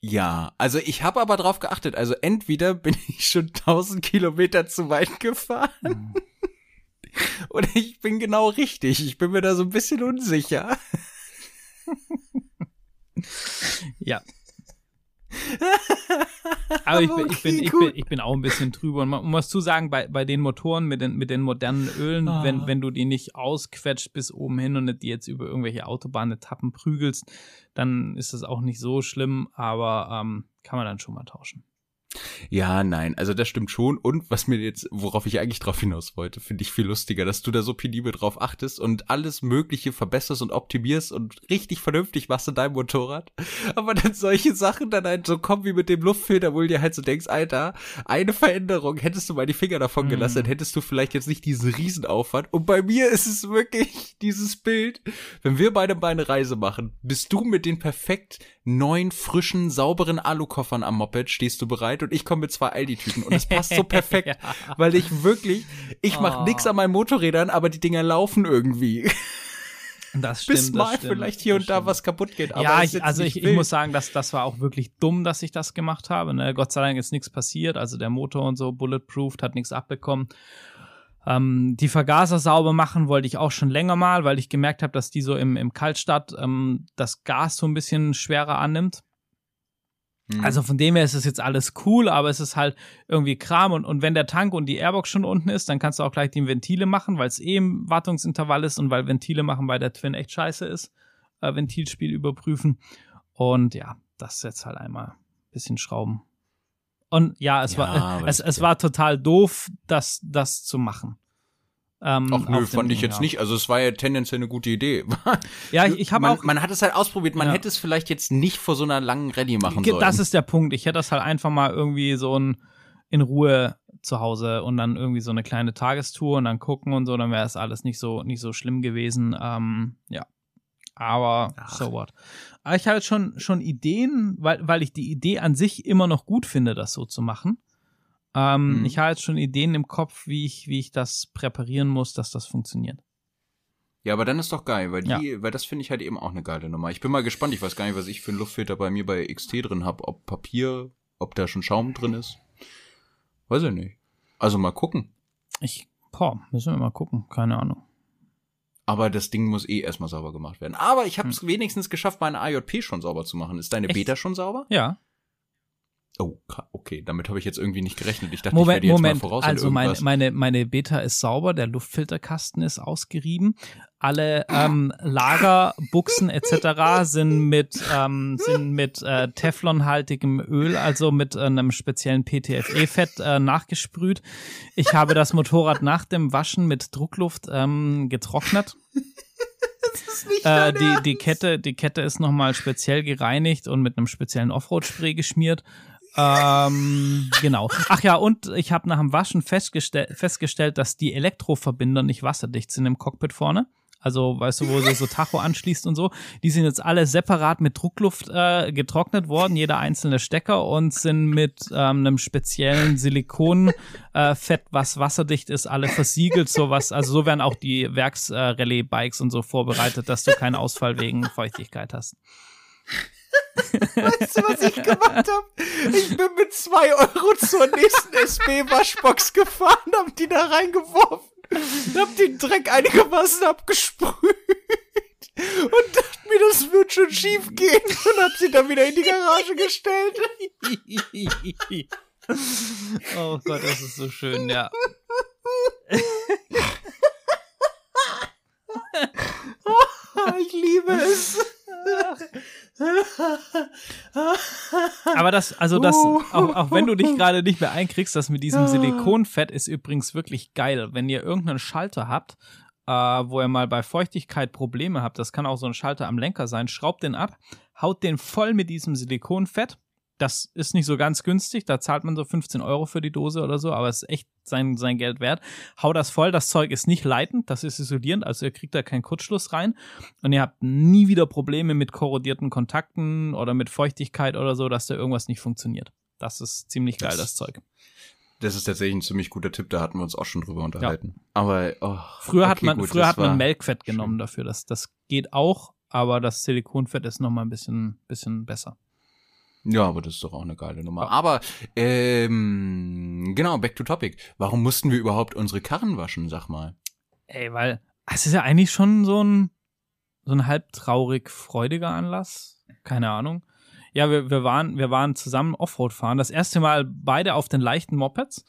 Ja, also ich habe aber drauf geachtet. Also entweder bin ich schon 1000 Kilometer zu weit gefahren mhm. oder ich bin genau richtig. Ich bin mir da so ein bisschen unsicher. ja, aber ich bin, ich, bin, ich, bin, ich bin auch ein bisschen drüber. Und man muss zu sagen, bei, bei den Motoren mit den, mit den modernen Ölen, ah. wenn, wenn du die nicht ausquetscht bis oben hin und nicht die jetzt über irgendwelche Autobahnetappen prügelst, dann ist das auch nicht so schlimm, aber ähm, kann man dann schon mal tauschen. Ja, nein, also das stimmt schon. Und was mir jetzt, worauf ich eigentlich drauf hinaus wollte, finde ich viel lustiger, dass du da so penibel drauf achtest und alles Mögliche verbesserst und optimierst und richtig vernünftig machst in deinem Motorrad. Aber dann solche Sachen dann halt so kommen wie mit dem Luftfilter, wo du dir halt so denkst, Alter, eine Veränderung, hättest du mal die Finger davon mhm. gelassen, dann hättest du vielleicht jetzt nicht diesen Riesenaufwand. Und bei mir ist es wirklich dieses Bild, wenn wir beide mal eine Reise machen, bist du mit den perfekt neuen, frischen, sauberen Alukoffern am Moped, stehst du bereit und ich komme mit zwei Aldi-Tüten und das passt so perfekt, ja. weil ich wirklich, ich mache oh. nix an meinen Motorrädern, aber die Dinger laufen irgendwie. Das stimmt. Bis mal stimmt, vielleicht hier und da was kaputt geht. ja, ich, also ich, ich, muss sagen, dass das war auch wirklich dumm, dass ich das gemacht habe. Ne? Gott sei Dank ist nichts passiert. Also der Motor und so bulletproofed, hat nichts abbekommen. Ähm, die Vergaser sauber machen wollte ich auch schon länger mal, weil ich gemerkt habe, dass die so im, im Kaltstart ähm, das Gas so ein bisschen schwerer annimmt. Mhm. Also von dem her ist es jetzt alles cool, aber es ist halt irgendwie Kram und, und wenn der Tank und die Airbox schon unten ist, dann kannst du auch gleich die Ventile machen, weil es eh im Wartungsintervall ist und weil Ventile machen bei der Twin echt scheiße ist. Äh, Ventilspiel überprüfen. Und ja, das jetzt halt einmal ein bisschen Schrauben. Und ja, es ja, war es, es war total doof, das, das zu machen. Ähm, Ach nö, fand ich jetzt ja. nicht. Also es war ja tendenziell eine gute Idee. ja, ich, ich habe auch. Man hat es halt ausprobiert. Man ja. hätte es vielleicht jetzt nicht vor so einer langen Rallye machen sollen. Das ist der Punkt. Ich hätte das halt einfach mal irgendwie so ein in Ruhe zu Hause und dann irgendwie so eine kleine Tagestour und dann gucken und so, dann wäre es alles nicht so nicht so schlimm gewesen. Ähm, ja, aber Ach. so what. Aber ich habe schon schon Ideen, weil weil ich die Idee an sich immer noch gut finde, das so zu machen. Ähm, mhm. Ich habe jetzt schon Ideen im Kopf, wie ich, wie ich das präparieren muss, dass das funktioniert. Ja, aber dann ist doch geil, weil die, ja. weil das finde ich halt eben auch eine geile Nummer. Ich bin mal gespannt, ich weiß gar nicht, was ich für einen Luftfilter bei mir bei XT drin habe, ob Papier, ob da schon Schaum drin ist. Weiß ich nicht. Also mal gucken. Ich, boah, müssen wir mal gucken, keine Ahnung. Aber das Ding muss eh erstmal sauber gemacht werden. Aber ich habe es hm. wenigstens geschafft, meine AJP schon sauber zu machen. Ist deine Echt? Beta schon sauber? Ja. Oh, okay, damit habe ich jetzt irgendwie nicht gerechnet. Ich dachte, Moment, ich werde jetzt Moment. mal voraus. Also meine, meine, meine Beta ist sauber, der Luftfilterkasten ist ausgerieben. Alle ähm, Lagerbuchsen etc. sind mit, ähm, sind mit äh, Teflonhaltigem Öl, also mit äh, einem speziellen PTFE-Fett äh, nachgesprüht. Ich habe das Motorrad nach dem Waschen mit Druckluft ähm, getrocknet. Äh, die, die Kette, die Kette ist nochmal speziell gereinigt und mit einem speziellen Offroad-Spray geschmiert ähm, genau. Ach ja, und ich habe nach dem Waschen festgestell festgestellt, dass die Elektroverbinder nicht wasserdicht sind im Cockpit vorne. Also, weißt du, wo du so Tacho anschließt und so. Die sind jetzt alle separat mit Druckluft äh, getrocknet worden, jeder einzelne Stecker und sind mit ähm, einem speziellen Silikonfett, äh, was wasserdicht ist, alle versiegelt, sowas. Also so werden auch die Werks-Rallye-Bikes äh, und so vorbereitet, dass du keinen Ausfall wegen Feuchtigkeit hast. Weißt du, was ich gemacht habe? Ich bin mit zwei Euro zur nächsten SB-Waschbox gefahren, hab die da reingeworfen, hab den Dreck einigermaßen abgesprüht und dachte mir, das wird schon schief gehen und hab sie dann wieder in die Garage gestellt. oh Gott, das ist so schön, ja. ich liebe es. Aber das, also das, auch, auch wenn du dich gerade nicht mehr einkriegst, das mit diesem Silikonfett ist übrigens wirklich geil. Wenn ihr irgendeinen Schalter habt, äh, wo ihr mal bei Feuchtigkeit Probleme habt, das kann auch so ein Schalter am Lenker sein, schraubt den ab, haut den voll mit diesem Silikonfett das ist nicht so ganz günstig. Da zahlt man so 15 Euro für die Dose oder so, aber es ist echt sein, sein Geld wert. Hau das voll. Das Zeug ist nicht leitend, das ist isolierend, also ihr kriegt da keinen Kurzschluss rein. Und ihr habt nie wieder Probleme mit korrodierten Kontakten oder mit Feuchtigkeit oder so, dass da irgendwas nicht funktioniert. Das ist ziemlich geil, das, das Zeug. Das ist tatsächlich ein ziemlich guter Tipp, da hatten wir uns auch schon drüber unterhalten. Ja. Aber oh, früher okay, hat man gut, früher hat man Melkfett genommen schön. dafür. Das, das geht auch, aber das Silikonfett ist noch mal ein bisschen, bisschen besser. Ja, aber das ist doch auch eine geile Nummer. Aber ähm, genau, back to topic. Warum mussten wir überhaupt unsere Karren waschen, sag mal? Ey, weil es ist ja eigentlich schon so ein so ein halb traurig freudiger Anlass. Keine Ahnung. Ja, wir, wir waren wir waren zusammen Offroad fahren. Das erste Mal beide auf den leichten Mopeds.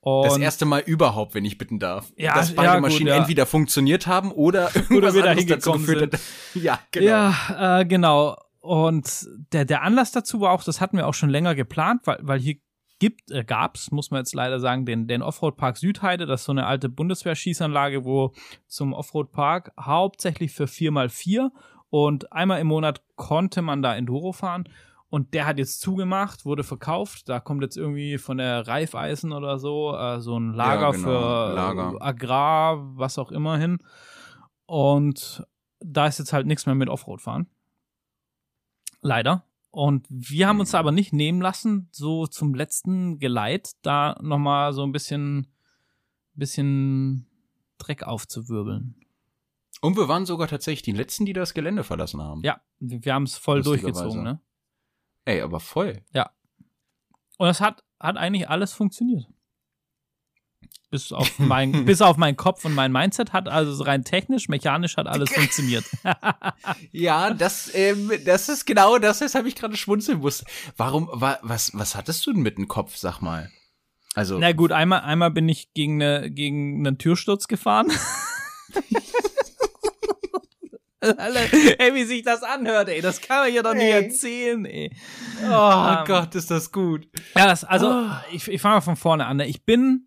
Und das erste Mal überhaupt, wenn ich bitten darf. Ja, dass beide ja, Maschinen gut, ja. entweder funktioniert haben oder irgendwas oder wir anderes dazu geführt hat. Ja, genau. Ja, äh, genau. Und der, der Anlass dazu war auch, das hatten wir auch schon länger geplant, weil, weil hier gibt, äh, gab's, muss man jetzt leider sagen, den, den Offroad-Park Südheide. Das ist so eine alte Bundeswehrschießanlage, wo zum Offroad-Park hauptsächlich für 4x4 und einmal im Monat konnte man da Enduro fahren. Und der hat jetzt zugemacht, wurde verkauft. Da kommt jetzt irgendwie von der Reifeisen oder so, äh, so ein Lager ja, genau. für Lager. Agrar, was auch immer hin. Und da ist jetzt halt nichts mehr mit Offroad fahren. Leider. Und wir haben uns aber nicht nehmen lassen, so zum letzten Geleit da nochmal so ein bisschen, bisschen Dreck aufzuwirbeln. Und wir waren sogar tatsächlich die Letzten, die das Gelände verlassen haben. Ja, wir, wir haben es voll durchgezogen, ne? Ey, aber voll. Ja. Und es hat, hat eigentlich alles funktioniert. Bis auf, mein, bis auf meinen Kopf und mein Mindset hat also rein technisch, mechanisch hat alles funktioniert. ja, das, ähm, das ist genau das, weshalb ich gerade schmunzeln musste. Warum, wa, was, was hattest du denn mit dem Kopf, sag mal? Also. Na gut, einmal, einmal bin ich gegen, eine, gegen einen Türsturz gefahren. ey, wie sich das anhört, ey, das kann man ja doch nicht erzählen, ey. Oh um, Gott, ist das gut. Ja, das, also, oh. ich, ich fange mal von vorne an. Ne? Ich bin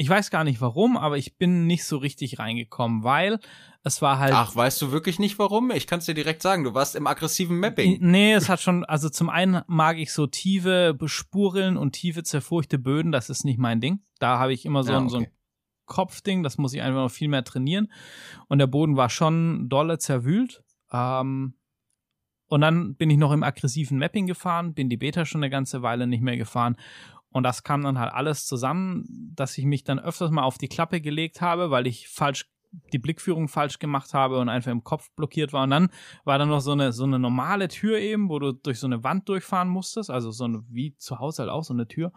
ich weiß gar nicht warum, aber ich bin nicht so richtig reingekommen, weil es war halt. Ach, weißt du wirklich nicht warum? Ich kann es dir direkt sagen, du warst im aggressiven Mapping. Nee, es hat schon, also zum einen mag ich so tiefe Spurrillen und tiefe zerfurchte Böden, das ist nicht mein Ding. Da habe ich immer so, ja, okay. so ein Kopfding, das muss ich einfach noch viel mehr trainieren. Und der Boden war schon dolle zerwühlt. Ähm, und dann bin ich noch im aggressiven Mapping gefahren, bin die Beta schon eine ganze Weile nicht mehr gefahren. Und das kam dann halt alles zusammen, dass ich mich dann öfters mal auf die Klappe gelegt habe, weil ich falsch die Blickführung falsch gemacht habe und einfach im Kopf blockiert war. Und dann war da noch so eine, so eine normale Tür eben, wo du durch so eine Wand durchfahren musstest. Also so eine, wie zu Hause halt auch so eine Tür.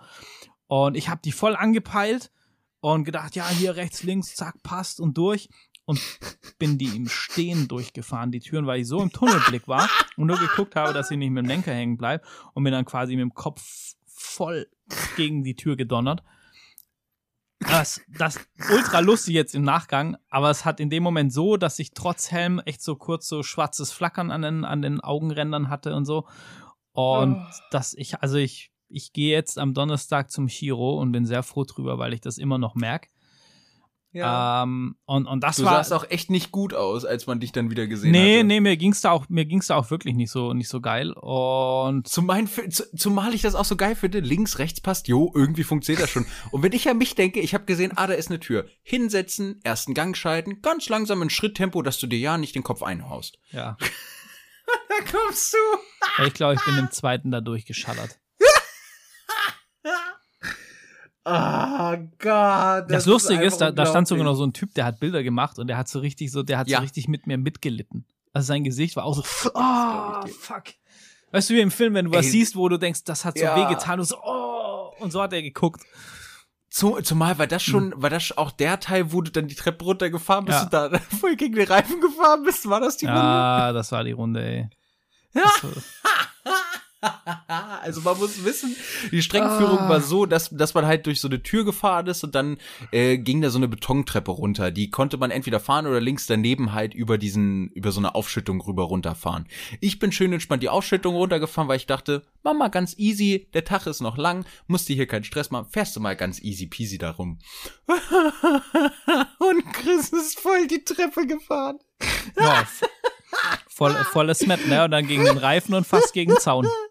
Und ich habe die voll angepeilt und gedacht, ja, hier rechts, links, zack, passt und durch. Und bin die im Stehen durchgefahren, die Türen, weil ich so im Tunnelblick war und nur geguckt habe, dass ich nicht mit dem Lenker hängen bleibe und bin dann quasi mit dem Kopf voll gegen die Tür gedonnert. Das, das ultra lustig jetzt im Nachgang, aber es hat in dem Moment so, dass ich trotz Helm echt so kurz so schwarzes Flackern an den, an den Augenrändern hatte und so. Und oh. dass ich, also ich, ich gehe jetzt am Donnerstag zum Chiro und bin sehr froh drüber, weil ich das immer noch merke. Ja. Ähm, und, und das du war. Du sahst auch echt nicht gut aus, als man dich dann wieder gesehen nee, hatte. Nee, nee, mir ging's da auch, mir ging's da auch wirklich nicht so, nicht so geil. Und. Zumal, zumal ich das auch so geil finde, links, rechts passt, jo, irgendwie funktioniert das schon. und wenn ich an mich denke, ich habe gesehen, ah, da ist eine Tür. Hinsetzen, ersten Gang schalten, ganz langsam in Schritttempo, dass du dir ja nicht den Kopf einhaust. Ja. da kommst du. ich glaube, ich bin im zweiten da durchgeschallert. Oh Gott. Das, das Lustige ist, ist da, da stand sogar noch so ein Typ, der hat Bilder gemacht und der hat so richtig so, der hat ja. so richtig mit mir mitgelitten. Also sein Gesicht war auch so, oh, fuck. Weißt du, wie im Film, wenn du was Ey. siehst, wo du denkst, das hat so ja. wehgetan und so, oh, und so hat er geguckt. Zumal war das schon, hm. war das auch der Teil, wo du dann die Treppe runtergefahren bist ja. und da voll gegen den Reifen gefahren bist? War das die Runde? Ja, das war die Runde, ey. Ja. also man muss wissen, die Streckenführung ah. war so, dass, dass man halt durch so eine Tür gefahren ist und dann äh, ging da so eine Betontreppe runter. Die konnte man entweder fahren oder links daneben halt über diesen, über so eine Aufschüttung rüber runterfahren. Ich bin schön entspannt die Aufschüttung runtergefahren, weil ich dachte, Mama, ganz easy, der Tag ist noch lang, musst dir hier keinen Stress machen, fährst du mal ganz easy peasy darum. und Chris ist voll die Treppe gefahren. Ja, voll, volles Met, ne? Und dann gegen den Reifen und fast gegen den Zaun.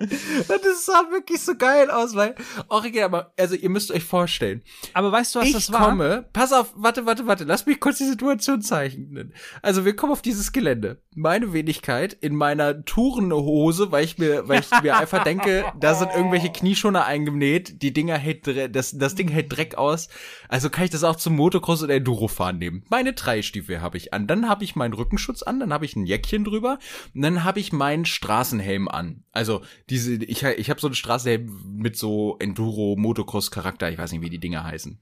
das sah wirklich so geil aus, weil original, aber also ihr müsst euch vorstellen. Aber weißt du, was ich das war? Ich komme, pass auf, warte, warte, warte, lass mich kurz die Situation zeichnen. Also wir kommen auf dieses Gelände. Meine Wenigkeit in meiner Tourenhose, weil ich mir, weil ich mir einfach denke, da sind irgendwelche Knieschoner eingenäht, die Dinger hält, das, das Ding hält Dreck aus. Also kann ich das auch zum Motocross oder Enduro fahren nehmen. Meine drei Stiefel habe ich an, dann habe ich meinen Rückenschutz an, dann habe ich ein Jäckchen drüber und dann habe ich meinen Straßenhelm an. Also diese, ich, ich habe so eine Straßenhelm mit so Enduro, Motocross Charakter, ich weiß nicht, wie die Dinger heißen.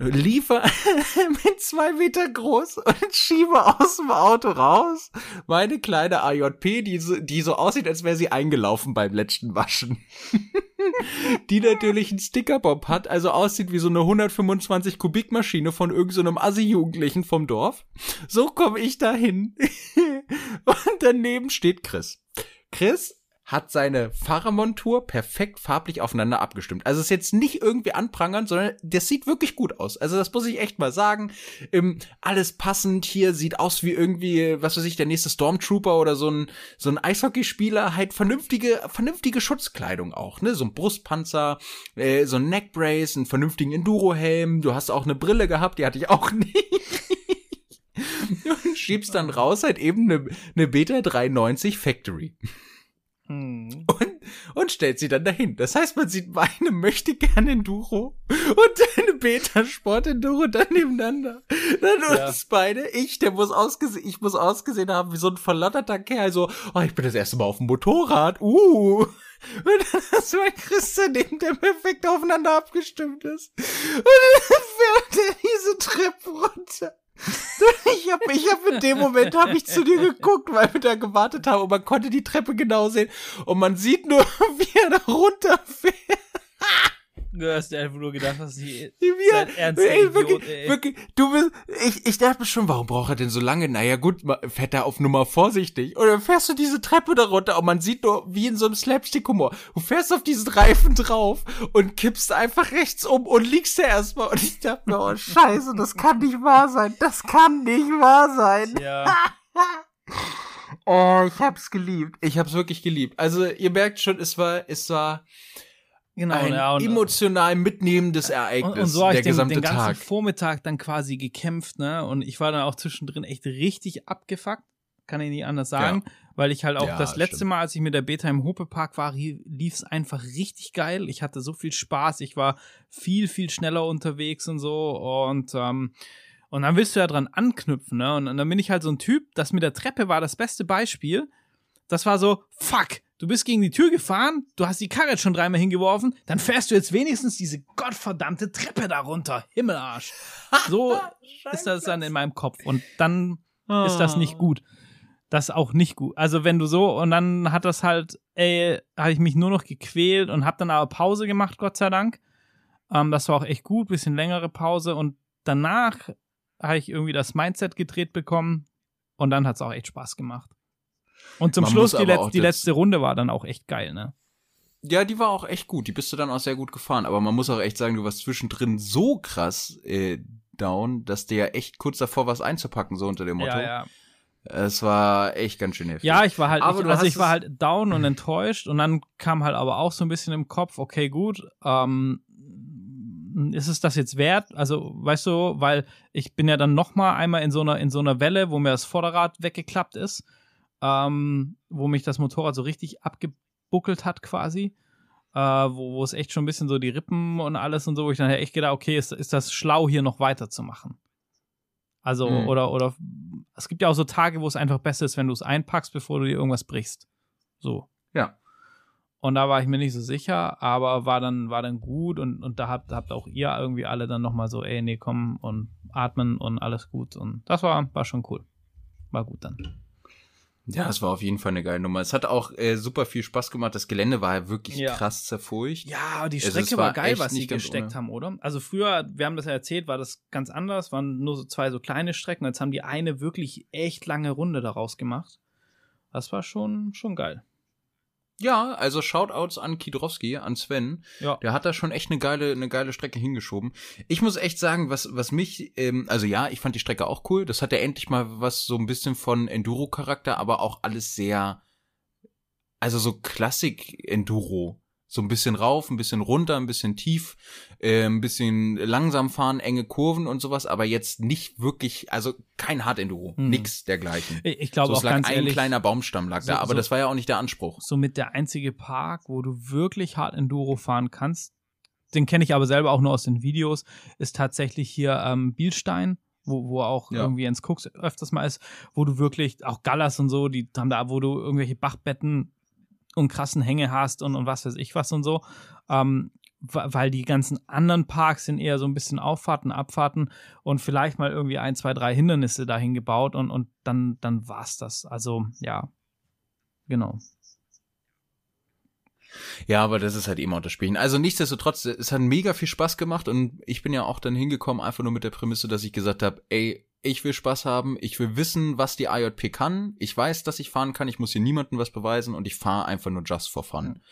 Liefer mit zwei Meter groß und schiebe aus dem Auto raus meine kleine AJP, die so, die so aussieht, als wäre sie eingelaufen beim letzten Waschen. die natürlich einen Stickerbomb hat, also aussieht wie so eine 125 Kubikmaschine von irgendeinem so Assi-Jugendlichen vom Dorf. So komme ich dahin. und daneben steht Chris. Chris hat seine Fahrermontur perfekt farblich aufeinander abgestimmt. Also ist jetzt nicht irgendwie anprangern, sondern das sieht wirklich gut aus. Also das muss ich echt mal sagen. Ähm, alles passend hier sieht aus wie irgendwie, was weiß ich, der nächste Stormtrooper oder so ein so ein Eishockeyspieler. Halt vernünftige vernünftige Schutzkleidung auch, ne? So ein Brustpanzer, äh, so ein Neckbrace, einen vernünftigen Endurohelm. Du hast auch eine Brille gehabt, die hatte ich auch nicht. Und schiebst dann raus halt eben eine, eine Beta 93 Factory. Hm. Und, und stellt sie dann dahin. Das heißt, man sieht meine möchte gerne Enduro und eine Beta Sport Enduro dann nebeneinander. Dann Ja. uns beide. Ich, der muss ausgesehen, ich muss ausgesehen haben wie so ein verlotterter Kerl, so, oh, ich bin das erste Mal auf dem Motorrad, uh. Und dann hast du ein Christian neben der perfekt aufeinander abgestimmt ist. Und dann fährt er diese Treppe runter. Ich hab, ich hab in dem Moment hab ich zu dir geguckt, weil wir da gewartet haben und man konnte die Treppe genau sehen und man sieht nur, wie er da runterfährt. Du hast dir einfach nur gedacht, dass sie Wie er, ernster ey, Idiot, wirklich, ey. wirklich, du bist, ich, ich dachte mir schon, warum braucht er denn so lange? Naja, gut, fährt er auf Nummer vorsichtig. Und dann fährst du diese Treppe da runter und man sieht nur, wie in so einem Slapstick-Humor. Du fährst auf diesen Reifen drauf und kippst einfach rechts um und liegst da erstmal. Und ich dachte mir, oh Scheiße, das kann nicht wahr sein. Das kann nicht wahr sein. Ja. Oh, ich hab's geliebt. Ich hab's wirklich geliebt. Also, ihr merkt schon, es war, es war Genau, ein ja, und, emotional mitnehmendes Ereignis, und, und so habe ich den, den ganzen Tag. Vormittag dann quasi gekämpft, ne? Und ich war dann auch zwischendrin echt richtig abgefuckt, kann ich nicht anders sagen, weil ich halt auch Ja, das letzte stimmt. Mal, als ich mit der Beta im Hope-Park war, lief es einfach richtig geil. Ich hatte so viel Spaß, ich war viel, viel schneller unterwegs und so und ähm, und dann willst du ja dran anknüpfen, ne? Und, und dann bin ich halt so ein Typ, das mit der Treppe war das beste Beispiel. Das war so, fuck, du bist gegen die Tür gefahren, du hast die Karre schon dreimal hingeworfen, dann fährst du jetzt wenigstens diese gottverdammte Treppe da runter. Himmelarsch. So ist das dann in meinem Kopf. Und dann ist das nicht gut. Das ist auch nicht gut. Also wenn du so, und dann hat das halt, ey, habe ich mich nur noch gequält und habe dann aber Pause gemacht, Gott sei Dank. Ähm, das war auch echt gut, bisschen längere Pause. Und danach habe ich irgendwie das Mindset gedreht bekommen und dann hat es auch echt Spaß gemacht. Und zum Man Schluss, die, Letz die letzte Runde war dann auch echt geil, ne? Ja, die war auch echt gut. Die bist du dann auch sehr gut gefahren. Aber man muss auch echt sagen, du warst zwischendrin so krass äh, down, dass dir ja echt kurz davor was einzupacken, so unter dem Motto. Ja, ja. Es war echt ganz schön heftig. Ja, ich war halt, Aber ich, also ich war halt down und enttäuscht und dann kam halt aber auch so ein bisschen im Kopf, okay, gut, ähm, ist es das jetzt wert? Also, weißt du, weil ich bin ja dann noch mal einmal in so einer, in so einer Welle, wo mir das Vorderrad weggeklappt ist, ähm, wo mich das Motorrad so richtig abgebuckelt hat quasi, äh, wo, wo es echt schon ein bisschen so die Rippen und alles und so, wo ich dann echt gedacht, okay, ist, ist das schlau, hier noch weiterzumachen? Also, Mhm. oder, oder es gibt ja auch so Tage, wo es einfach besser ist, wenn du es einpackst, bevor du dir irgendwas brichst. So. Ja. Und da war ich mir nicht so sicher, aber war dann, war dann gut und, und da habt, habt auch ihr irgendwie alle dann nochmal so, ey, nee, komm und atmen und alles gut. Und das war, war schon cool. War gut dann. Ja, es war auf jeden Fall eine geile Nummer. Es hat auch äh, super viel Spaß gemacht. Das Gelände war ja wirklich Ja. krass zerfurcht. Ja, die Also, Strecke es war, war geil, was sie gesteckt ohne. haben, oder? Also früher, wir haben das ja erzählt, war das ganz anders, waren nur so zwei so kleine Strecken. Jetzt haben die eine wirklich echt lange Runde daraus gemacht. Das war schon, schon geil. Ja, also Shoutouts an Kidrowski, an Sven. Ja. Der hat da schon echt eine geile, eine geile Strecke hingeschoben. Ich muss echt sagen, was, was mich, ähm, also ja, ich fand die Strecke auch cool. Das hat ja endlich mal was so ein bisschen von Enduro-Charakter, aber auch alles sehr, also so Klassik-Enduro. So ein bisschen rauf, ein bisschen runter, ein bisschen tief, äh, ein bisschen langsam fahren, enge Kurven und sowas, aber jetzt nicht wirklich, also kein Hard-Enduro, Hm. nix dergleichen. Ich, ich glaube So, auch lag ganz ein ehrlich, kleiner Baumstamm lag so- da, aber so- das war ja auch nicht der Anspruch. somit der einzige Park, wo du wirklich hart Enduro fahren kannst. Den kenne ich aber selber auch nur aus den Videos, ist tatsächlich hier ähm, Bielstein, wo, wo auch Ja. irgendwie Jens Cooks öfters mal ist, wo du wirklich, auch Gallas und so, die haben da, wo du irgendwelche Bachbetten und krassen Hänge hast und, und was weiß ich was und so. Ähm, weil die ganzen anderen Parks sind eher so ein bisschen Auffahrten, Abfahrten und vielleicht mal irgendwie ein, zwei, drei Hindernisse dahin gebaut und, und dann, dann war's das. Also, ja. Genau. Ja, aber das ist halt eben auch das Spielen. Also nichtsdestotrotz, es hat mega viel Spaß gemacht und ich bin ja auch dann hingekommen, einfach nur mit der Prämisse, dass ich gesagt habe, ey, ich will Spaß haben, ich will wissen, was die IJP kann. Ich weiß, dass ich fahren kann, ich muss hier niemandem was beweisen und ich fahre einfach nur just for fun.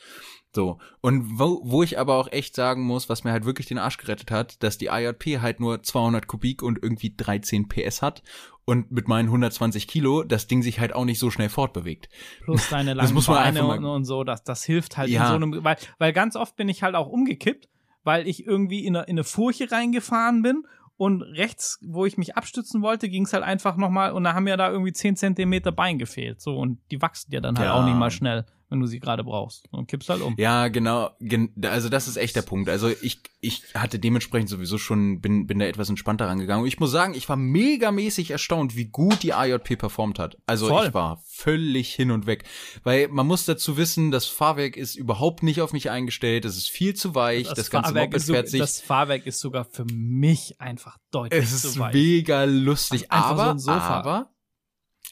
So. Und wo, wo ich aber auch echt sagen muss, was mir halt wirklich den Arsch gerettet hat, dass die IJP halt nur 200 Kubik und irgendwie 13 PS hat und mit meinen 120 Kilo das Ding sich halt auch nicht so schnell fortbewegt. plus deine Das langen muss man Beine einfach und, und so, das, das hilft halt Ja. in so einem, weil, weil ganz oft bin ich halt auch umgekippt, weil ich irgendwie in eine, in eine Furche reingefahren bin und rechts, wo ich mich abstützen wollte, ging es halt einfach nochmal und da haben ja da irgendwie 10 Zentimeter Bein gefehlt. So, und die wachsen dir dann halt Ja. auch nicht mal schnell, wenn du sie gerade brauchst. Und kippst halt um. Ja, genau. Gen also das ist echt der Punkt. Also ich, ich hatte dementsprechend sowieso schon, bin, bin da etwas entspannter rangegangen. Und ich muss sagen, ich war megamäßig erstaunt, wie gut die AJP performt hat. Also Voll. ich war völlig hin und weg. Weil man muss dazu wissen, das Fahrwerk ist überhaupt nicht auf mich eingestellt. Es ist viel zu weich. Das, ganze Fahrwerk Moped ist so, fährt sich. das Fahrwerk ist sogar für mich einfach deutlich Es zu ist weit. mega lustig, so aber, Sofa. aber,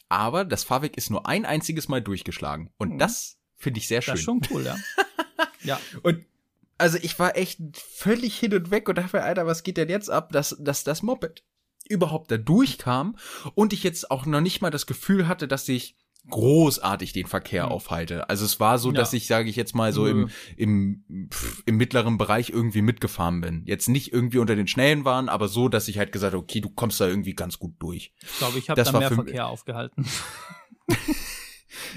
aber das Fahrwerk ist nur ein einziges Mal durchgeschlagen. Und Mhm. das finde ich sehr schön. Das ist schon cool, ja. ja. Und also ich war echt völlig hin und weg und dachte, mir, Alter, was geht denn jetzt ab, dass, dass das Moped überhaupt da durchkam und ich jetzt auch noch nicht mal das Gefühl hatte, dass ich großartig den Verkehr Mhm. aufhalte. Also es war so, Ja. dass ich, sage ich jetzt mal, so Nö. im, im, pff, im mittleren Bereich irgendwie mitgefahren bin. Jetzt nicht irgendwie unter den Schnellen waren, aber so, dass ich halt gesagt okay, du kommst da irgendwie ganz gut durch. Ich glaube, ich habe da mehr Verkehr aufgehalten.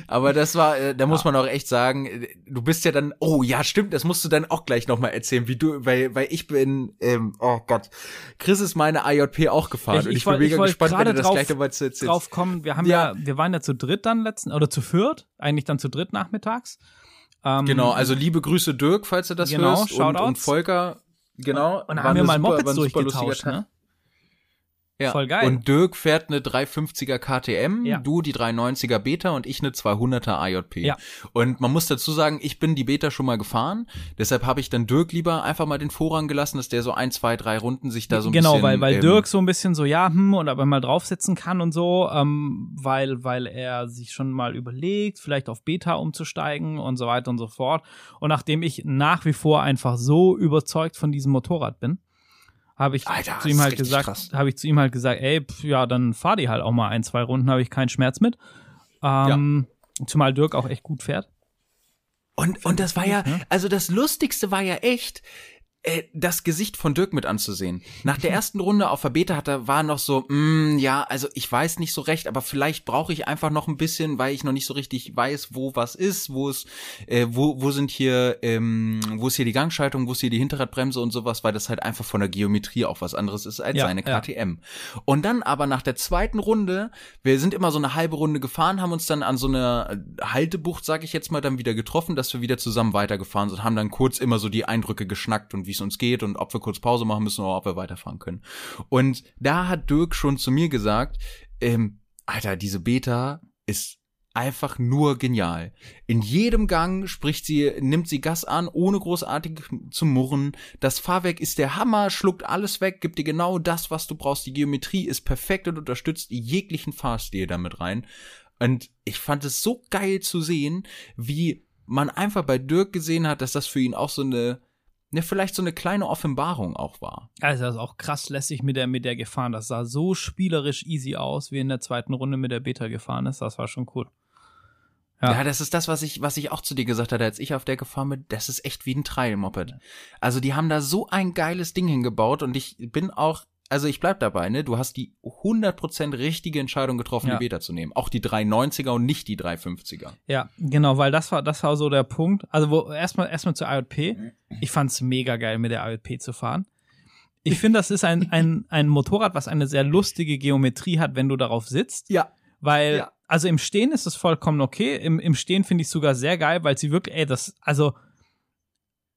Aber das war, äh, da muss Ja. man auch echt sagen, äh, du bist ja dann, oh ja, stimmt, das musst du dann auch gleich nochmal erzählen, wie du, weil, weil ich bin, ähm, oh Gott, Chris ist meine IJP auch gefahren Ich- und ich ich, bin mega ich gespannt, wenn du das drauf- gleich nochmal zu erzählst. drauf kommen. Wir haben ja. Ja. wir waren ja zu dritt dann letzten, oder zu viert, eigentlich dann zu dritt nachmittags. Ähm, Genau, also liebe Grüße Dirk, falls du das Genau, hörst, und, Shoutouts. und Volker, genau. Und war haben wir mal Mopeds durchgetauscht, ne? Ja. Voll geil. Und Dirk fährt eine 350er KTM, Ja. du die 390er Beta und ich eine 200er AJP. Ja. Und man muss dazu sagen, ich bin die Beta schon mal gefahren, deshalb habe ich dann Dirk lieber einfach mal den Vorrang gelassen, dass der so ein, zwei, drei Runden sich da so ein genau, bisschen... weil, weil ähm, Dirk so ein bisschen so, ja, hm, und aber mal draufsitzen kann und so, ähm, weil, weil er sich schon mal überlegt, vielleicht auf Beta umzusteigen und so weiter und so fort. Und nachdem ich nach wie vor einfach so überzeugt von diesem Motorrad bin, habe ich Alter, zu ihm halt gesagt, habe ich zu ihm halt gesagt, ey, pf, ja, dann fahr die halt auch mal ein, zwei Runden, habe ich keinen Schmerz mit. Ähm, Zumal Dirk auch echt gut fährt. Und, und das war ja, ne? also das Lustigste war ja echt, äh, das Gesicht von Dirk mit anzusehen. Nach der ersten Runde auf der Beta hat er, war noch so, mm, ja, also ich weiß nicht so recht, aber vielleicht brauche ich einfach noch ein bisschen, weil ich noch nicht so richtig weiß, wo was ist, wo es, äh, wo, wo sind hier, ähm, wo ist hier die Gangschaltung, wo ist hier die Hinterradbremse und sowas, weil das halt einfach von der Geometrie auch was anderes ist als Ja, seine ja. KTM. Und dann aber nach der zweiten Runde, wir sind immer so eine halbe Runde gefahren, haben uns dann an so einer Haltebucht, sag ich jetzt mal, dann wieder getroffen, dass wir wieder zusammen weitergefahren sind, haben dann kurz immer so die Eindrücke geschnackt und wie es uns geht und ob wir kurz Pause machen müssen oder ob wir weiterfahren können. Und da hat Dirk schon zu mir gesagt, ähm, Alter, diese Beta ist einfach nur genial. In jedem Gang spricht sie, nimmt sie Gas an, ohne großartig zu murren. Das Fahrwerk ist der Hammer, schluckt alles weg, gibt dir genau das, was du brauchst. Die Geometrie ist perfekt und unterstützt jeglichen Fahrstil damit rein. Und ich fand es so geil zu sehen, wie man einfach bei Dirk gesehen hat, dass das für ihn auch so eine, ne, vielleicht so eine kleine Offenbarung auch war. Also das ist auch krass lässig mit der, mit der gefahren. Das sah so spielerisch easy aus, wie in der zweiten Runde mit der Beta gefahren ist. Das war schon cool. Ja. Ja. das ist das, was ich, was ich auch zu dir gesagt hatte, als ich auf der gefahren bin. Das ist echt wie ein Trail-Moped. Also die haben da so ein geiles Ding hingebaut und ich bin auch, also ich bleib dabei, ne? Du hast die 100% richtige Entscheidung getroffen, Ja. die Beta zu nehmen. Auch die 390er und nicht die 350er. Ja, genau, weil das war, das war so der Punkt. Also wo, erstmal, erstmal zur IJP. Ich fand's mega geil, mit der IJP zu fahren. Ich finde, das ist ein, ein, ein Motorrad, was eine sehr lustige Geometrie hat, wenn du darauf sitzt. Ja. Weil, Ja. also im Stehen ist es vollkommen okay. Im, im Stehen finde ich sogar sehr geil, weil sie wirklich, ey, das, also,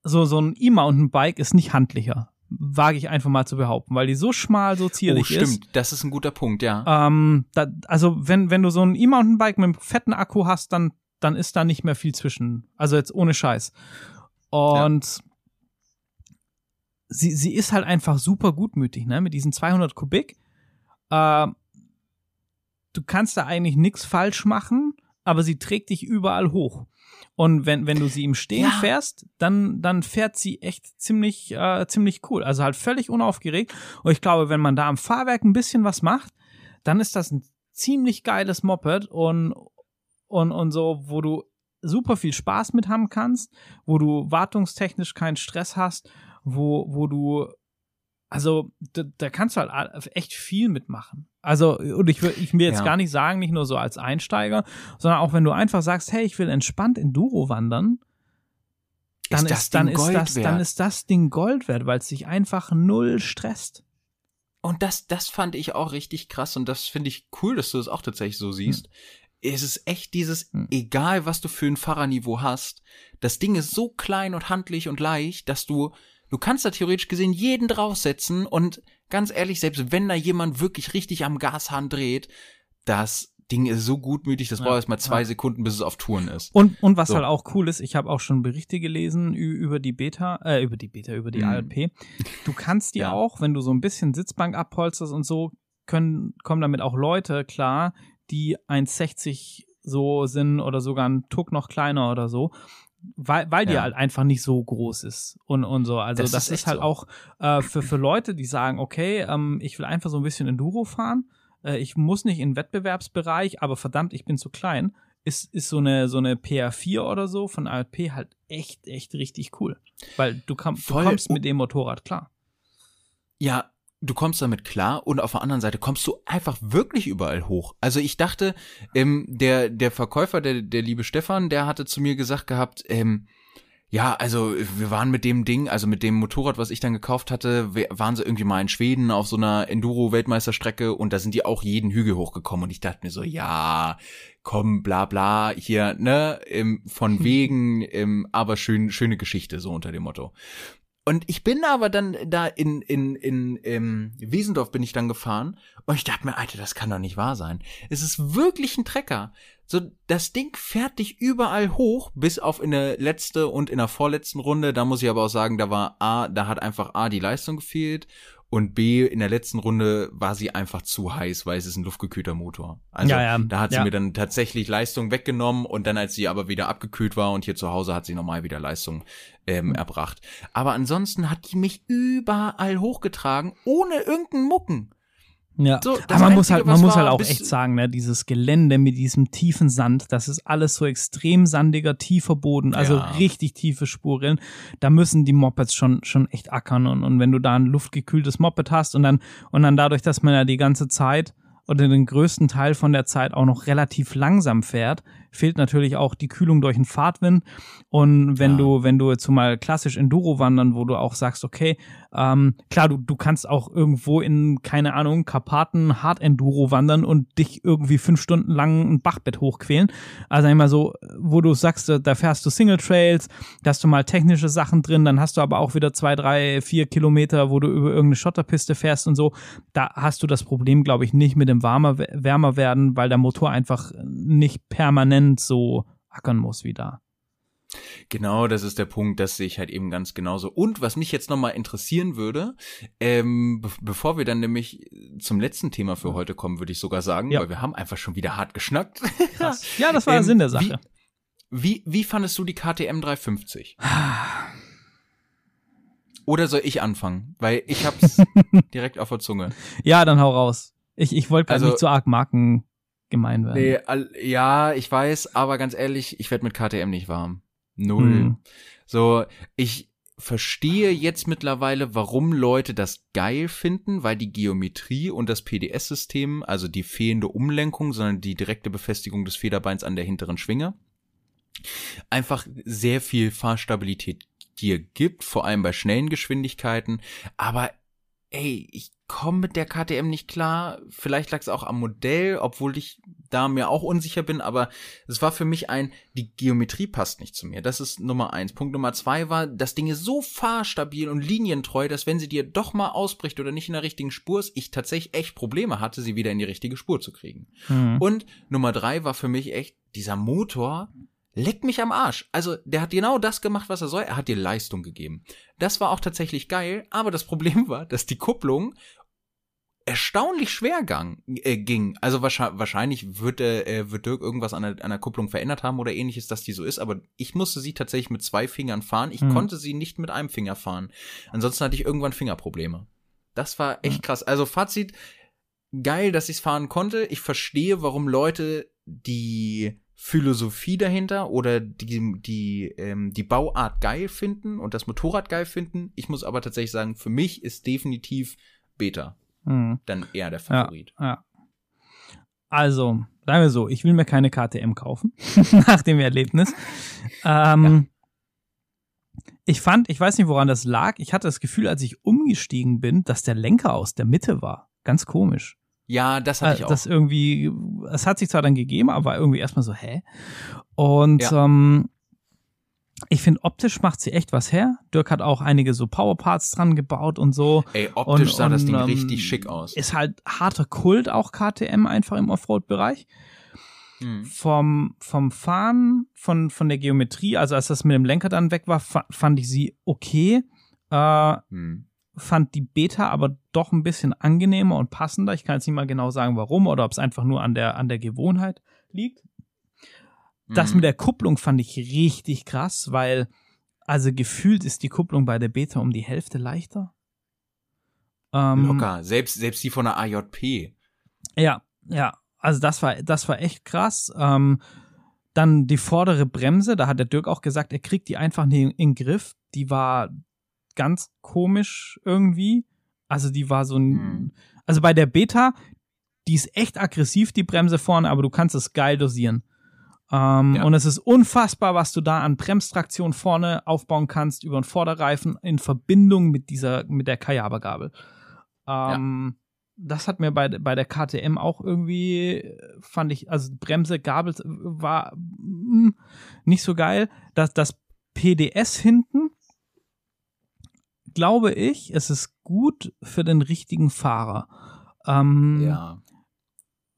so, so ein E-Mountainbike ist nicht handlicher. Wage ich einfach mal zu behaupten, weil die so schmal, so Oh, zierlich ist. stimmt. Das ist ein guter Punkt, ja. Ähm, da, also wenn, wenn du so ein E-Mountainbike mit einem fetten Akku hast, dann, dann ist da nicht mehr viel zwischen. Also jetzt ohne Scheiß. Und sie, sie ist halt einfach super gutmütig, ne? Mit diesen 200 Kubik. Äh, du kannst da eigentlich nichts falsch machen, aber sie trägt dich überall hoch. Und wenn, wenn du sie im Stehen Ja. fährst, dann, dann fährt sie echt ziemlich, äh, ziemlich cool. Also halt völlig unaufgeregt. Und ich glaube, wenn man da am Fahrwerk ein bisschen was macht, dann ist das ein ziemlich geiles Moped und, und, und so, wo du super viel Spaß mit haben kannst, wo du wartungstechnisch keinen Stress hast, wo, wo du, also da, da kannst du halt echt viel mitmachen. Also, und ich will, ich will jetzt Ja. gar nicht sagen, nicht nur so als Einsteiger, sondern auch wenn du einfach sagst, hey, ich will entspannt Enduro wandern, dann Ist ist, das dann Ding ist Gold das, dann wert? ist das Ding Gold wert, weil es sich einfach null stresst. und das, das fand ich auch richtig krass und das finde ich cool, dass du das auch tatsächlich so siehst. Hm. Es ist echt dieses, hm. egal was du für ein Fahrerniveau hast, das Ding ist so klein und handlich und leicht, dass du, du kannst da theoretisch gesehen jeden draufsetzen und ganz ehrlich, selbst wenn da jemand wirklich richtig am Gashahn dreht, das Ding ist so gutmütig, das ja, braucht erst mal zwei ja. Sekunden, bis es auf Touren ist. Und, und was so. halt auch cool ist, ich habe auch schon Berichte gelesen über die Beta, äh, über die Beta, über die mhm. ALP. Du kannst die ja. auch, wenn du so ein bisschen Sitzbank abpolsterst und so, können, kommen damit auch Leute klar, die 1,60 so sind oder sogar ein Tuck noch kleiner oder so weil, weil die halt einfach nicht so groß ist und, und so. Also das, das ist, ist halt so. auch äh, für, für Leute, die sagen, okay, ähm, ich will einfach so ein bisschen Enduro fahren äh, ich muss nicht in den Wettbewerbsbereich, aber verdammt, ich bin zu klein, ist, ist so eine, so eine PA4 oder so von ALP halt echt, echt richtig cool. Weil du, komm, du kommst mit dem Motorrad klar. Ja, du kommst damit klar und auf der anderen Seite kommst du einfach wirklich überall hoch. Also ich dachte, ähm, der, der Verkäufer, der, der liebe Stefan, der hatte zu mir gesagt gehabt, ähm, ja, also wir waren mit dem Ding, also mit dem Motorrad, was ich dann gekauft hatte, waren sie irgendwie mal in Schweden auf so einer Enduro-Weltmeisterstrecke und da sind die auch jeden Hügel hochgekommen und ich dachte mir so, ja, komm, bla bla, hier, ne, im, von wegen, im, aber schön, schöne Geschichte, so unter dem Motto. Und ich bin aber dann da in, in, in, in Wiesendorf bin ich dann gefahren und ich dachte mir, Alter, das kann doch nicht wahr sein. Es ist wirklich ein Trecker. So, das Ding fährt dich überall hoch, bis auf in der letzte und in der vorletzten Runde. Da muss ich aber auch sagen, da war A, da hat einfach A die Leistung gefehlt und B, in der letzten Runde war sie einfach zu heiß, weil es ist ein luftgekühlter Motor. Also ja, ja. da hat sie ja. mir dann tatsächlich Leistung weggenommen und dann, als sie aber wieder abgekühlt war und hier zu Hause hat sie normal wieder Leistung ähm, mhm. erbracht. Aber ansonsten hat die mich überall hochgetragen, ohne irgendeinen Mucken. Ja, so, aber man muss halt, man muss halt auch echt sagen, ne, dieses Gelände mit diesem tiefen Sand, das ist alles so extrem sandiger, tiefer Boden, also ja. richtig tiefe Spuren. Da müssen die Mopeds schon, schon echt ackern und, und wenn du da ein luftgekühltes Moped hast und dann, und dann dadurch, dass man ja die ganze Zeit oder den größten Teil von der Zeit auch noch relativ langsam fährt, fehlt natürlich auch die Kühlung durch den Fahrtwind. Und wenn ja. du, wenn du jetzt mal klassisch Enduro wandern, wo du auch sagst, okay, ähm, klar, du, du kannst auch irgendwo in, keine Ahnung, Karpaten Hard Enduro wandern und dich irgendwie fünf Stunden lang ein Bachbett hochquälen. Also einmal so, wo du sagst, da fährst du Single Trails, da hast du mal technische Sachen drin, dann hast du aber auch wieder zwei, drei, vier Kilometer, wo du über irgendeine Schotterpiste fährst und so. Da hast du das Problem, glaube ich, nicht mit dem warmer, wärmer werden, weil der Motor einfach nicht permanent so ackern muss wie da. Genau, das ist der Punkt, das sehe ich halt eben ganz genauso. Und was mich jetzt nochmal interessieren würde, ähm, be bevor wir dann nämlich zum letzten Thema für heute kommen, würde ich sogar sagen, ja. weil wir haben einfach schon wieder hart geschnackt. Krass. Ja, das war der ähm, Sinn der Sache. Wie, wie, wie fandest du die KTM 350? Oder soll ich anfangen? Weil ich hab's direkt auf der Zunge. Ja, dann hau raus. Ich, ich wollte also, nicht so arg Marken gemein werden. Nee, all, ja, ich weiß, aber ganz ehrlich, ich werde mit KTM nicht warm. Null. Hm. So, ich verstehe jetzt mittlerweile, warum Leute das geil finden, weil die Geometrie und das PDS-System, also die fehlende Umlenkung, sondern die direkte Befestigung des Federbeins an der hinteren Schwinge, einfach sehr viel Fahrstabilität dir gibt, vor allem bei schnellen Geschwindigkeiten. Aber ey, ich komme mit der KTM nicht klar. Vielleicht lag es auch am Modell, obwohl ich da mir auch unsicher bin, aber es war für mich ein, die Geometrie passt nicht zu mir. Das ist Nummer eins. Punkt Nummer zwei war, das Ding ist so fahrstabil und linientreu, dass wenn sie dir doch mal ausbricht oder nicht in der richtigen Spur ist, ich tatsächlich echt Probleme hatte, sie wieder in die richtige Spur zu kriegen. Mhm. Und Nummer drei war für mich echt, dieser Motor Leck mich am Arsch. Also, der hat genau das gemacht, was er soll. Er hat dir Leistung gegeben. Das war auch tatsächlich geil, aber das Problem war, dass die Kupplung erstaunlich schwer gang, äh, ging. Also wahrscheinlich, wird, äh, wird Dirk irgendwas an der, an der Kupplung verändert haben oder ähnliches, dass die so ist, aber ich musste sie tatsächlich mit zwei Fingern fahren. Ich hm. konnte sie nicht mit einem Finger fahren. Ansonsten hatte ich irgendwann Fingerprobleme. Das war echt hm. krass. Also Fazit, geil, dass ich es fahren konnte. Ich verstehe, warum Leute die Philosophie dahinter oder die, die, ähm, die Bauart geil finden und das Motorrad geil finden. Ich muss aber tatsächlich sagen, für mich ist definitiv Beta hm. dann eher der Favorit. Ja, ja. Also, sagen wir so, ich will mir keine KTM kaufen nach dem Erlebnis. Ähm, ja. Ich fand, ich weiß nicht, woran das lag. Ich hatte das Gefühl, als ich umgestiegen bin, dass der Lenker aus der Mitte war. Ganz komisch. Ja, das hatte ich auch. Das irgendwie, es hat sich zwar dann gegeben, aber irgendwie erstmal so, hä? Und ja. ähm, ich finde, optisch macht sie echt was her. Dirk hat auch einige so Powerparts dran gebaut und so. Ey, optisch und, sah und, das Ding ähm, richtig schick aus. Ist halt harter Kult auch KTM einfach im Offroad-Bereich. Hm. Vom, vom Fahren, von, von der Geometrie, also als das mit dem Lenker dann weg war, fand ich sie okay. Äh, hm. Fand die Beta aber doch ein bisschen angenehmer und passender. Ich kann jetzt nicht mal genau sagen, warum oder ob es einfach nur an der, an der Gewohnheit liegt. Das mhm. mit der Kupplung fand ich richtig krass, weil also gefühlt ist die Kupplung bei der Beta um die Hälfte leichter. Ähm, Locker, selbst, selbst die von der AJP. Ja, ja, also das war, das war echt krass. Ähm, dann die vordere Bremse, da hat der Dirk auch gesagt, er kriegt die einfach nicht in, in den Griff. Die war ganz komisch irgendwie. Also die war so ein, mhm. also bei der Beta, die ist echt aggressiv, die Bremse vorne, aber du kannst es geil dosieren. Ähm, ja. Und es ist unfassbar, was du da an Bremstraktion vorne aufbauen kannst über den Vorderreifen in Verbindung mit dieser, mit der Kayaba-Gabel. Ähm, ja. Das hat mir bei, bei der KTM auch irgendwie, fand ich, also Bremse, Gabel war mh, hm, nicht so geil. Das, das PDS hinten, glaube ich, es ist gut für den richtigen Fahrer. Ähm, ja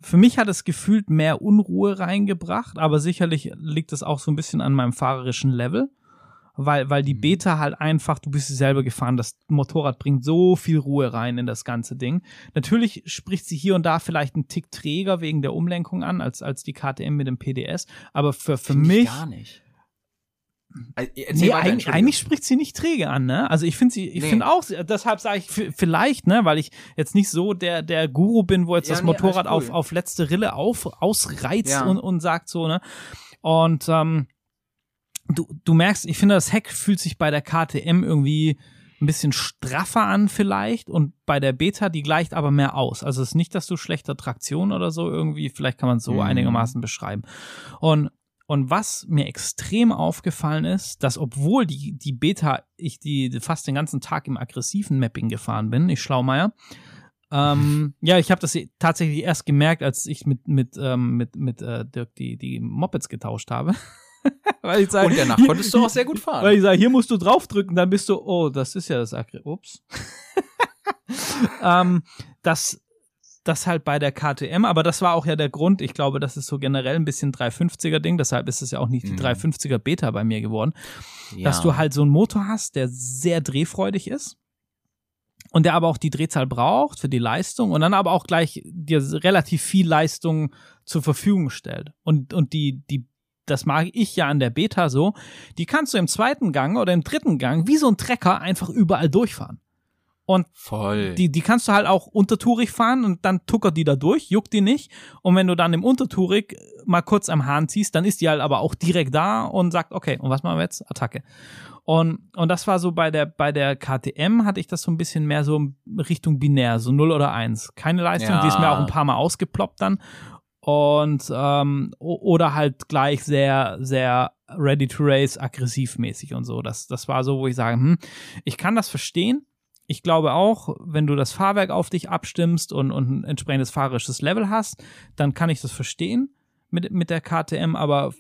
für mich hat es gefühlt mehr Unruhe reingebracht, aber sicherlich liegt es auch so ein bisschen an meinem fahrerischen Level. Weil, weil die mhm. Beta halt einfach, du bist sie selber gefahren, das Motorrad bringt so viel Ruhe rein in das ganze Ding. Natürlich spricht sie hier und da vielleicht einen Tick träger wegen der Umlenkung an, als, als die KTM mit dem PDS. Aber für, für mich. Gar nicht nee, eigentlich, eigentlich spricht sie nicht träge an, ne? Also ich finde sie, ich nee. finde auch, deshalb sage ich vielleicht, ne, weil ich jetzt nicht so der der Guru bin, wo jetzt ja, das nee, Motorrad cool. auf auf letzte Rille auf ausreizt ja. und und sagt so, ne? Und ähm, du du merkst, ich finde das Heck fühlt sich bei der KTM irgendwie ein bisschen straffer an vielleicht und bei der Beta die gleicht aber mehr aus. Also es ist nicht, dass du schlechter Traktion oder so irgendwie, vielleicht kann man es so mhm. einigermaßen beschreiben. Und und was mir extrem aufgefallen ist, dass obwohl die, die Beta, ich die fast den ganzen Tag im aggressiven Mapping gefahren bin, ich Schlaumeier, ähm, ja, ich habe das tatsächlich erst gemerkt, als ich mit, mit, ähm, mit, mit äh, Dirk die, die Mopeds getauscht habe. weil ich sag, Und danach hier, konntest du auch sehr gut fahren. Weil ich sage, hier musst du draufdrücken, dann bist du, oh, das ist ja das Agri. Ups. ähm, das, das halt bei der KTM, aber das war auch ja der Grund, ich glaube, das ist so generell ein bisschen 350er Ding, deshalb ist es ja auch nicht die mhm. 350er Beta bei mir geworden, ja. dass du halt so einen Motor hast, der sehr drehfreudig ist und der aber auch die Drehzahl braucht für die Leistung und dann aber auch gleich dir relativ viel Leistung zur Verfügung stellt. Und, und die, die, das mag ich ja an der Beta so, die kannst du im zweiten Gang oder im dritten Gang wie so ein Trecker einfach überall durchfahren. Und Voll. Die, die kannst du halt auch untertourig fahren und dann tuckert die da durch, juckt die nicht. Und wenn du dann im Untertourig mal kurz am Hahn ziehst, dann ist die halt aber auch direkt da und sagt, okay, und was machen wir jetzt? Attacke. Und, und das war so bei der, bei der KTM hatte ich das so ein bisschen mehr so Richtung binär, so 0 oder 1. Keine Leistung, ja. die ist mir auch ein paar Mal ausgeploppt dann. Und, ähm, oder halt gleich sehr, sehr ready to race, aggressivmäßig und so. Das, das war so, wo ich sage, hm, ich kann das verstehen, ich glaube auch, wenn du das Fahrwerk auf dich abstimmst und, und ein entsprechendes fahrerisches Level hast, dann kann ich das verstehen mit, mit der KTM, aber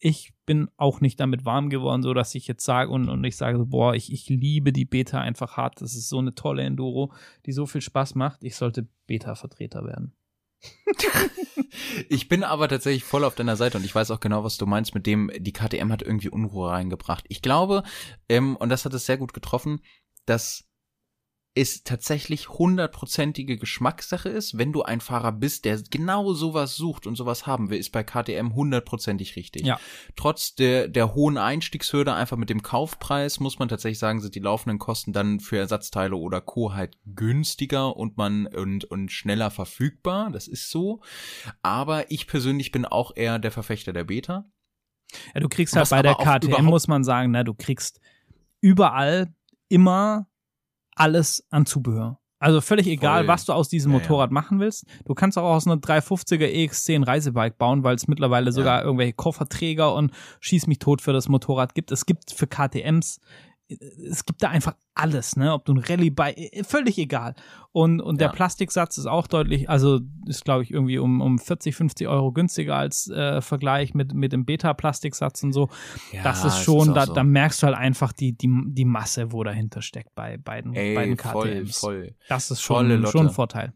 ich bin auch nicht damit warm geworden, so dass ich jetzt sage und, und ich sage, boah, ich, ich liebe die Beta einfach hart. Das ist so eine tolle Enduro, die so viel Spaß macht. Ich sollte Beta-Vertreter werden. ich bin aber tatsächlich voll auf deiner Seite und ich weiß auch genau, was du meinst mit dem, die KTM hat irgendwie Unruhe reingebracht. Ich glaube, ähm, und das hat es sehr gut getroffen, dass es tatsächlich hundertprozentige Geschmackssache ist. Wenn du ein Fahrer bist, der genau sowas sucht und sowas haben will, ist bei KTM hundertprozentig richtig. Ja. Trotz der, der hohen Einstiegshürde, einfach mit dem Kaufpreis, muss man tatsächlich sagen, sind die laufenden Kosten dann für Ersatzteile oder Co. halt günstiger und man und, und schneller verfügbar. Das ist so. Aber ich persönlich bin auch eher der Verfechter der Beta. Ja, du kriegst halt bei der KTM, muss man sagen, na, du kriegst überall immer alles an Zubehör. Also völlig egal, Voll. was du aus diesem Ja, Motorrad machen willst. Du kannst auch aus einer 350er EX10 Reisebike bauen, weil es mittlerweile sogar irgendwelche Kofferträger und schieß mich tot für das Motorrad gibt. Es gibt für KTMs, es gibt da einfach alles, ne? Ob du ein Rallye-Bike, äh, völlig egal. Und, und der Ja. Plastiksatz ist auch deutlich, also ist glaube ich irgendwie um, um 40, 50 Euro günstiger als äh, Vergleich mit, mit dem Beta-Plastiksatz und so. Ja, das ist schon, auch da, so. da merkst du halt einfach die, die, die Masse, wo dahinter steckt bei beiden, beiden Ey, KTMs. voll, voll. Das ist schon, schon ein Vorteil.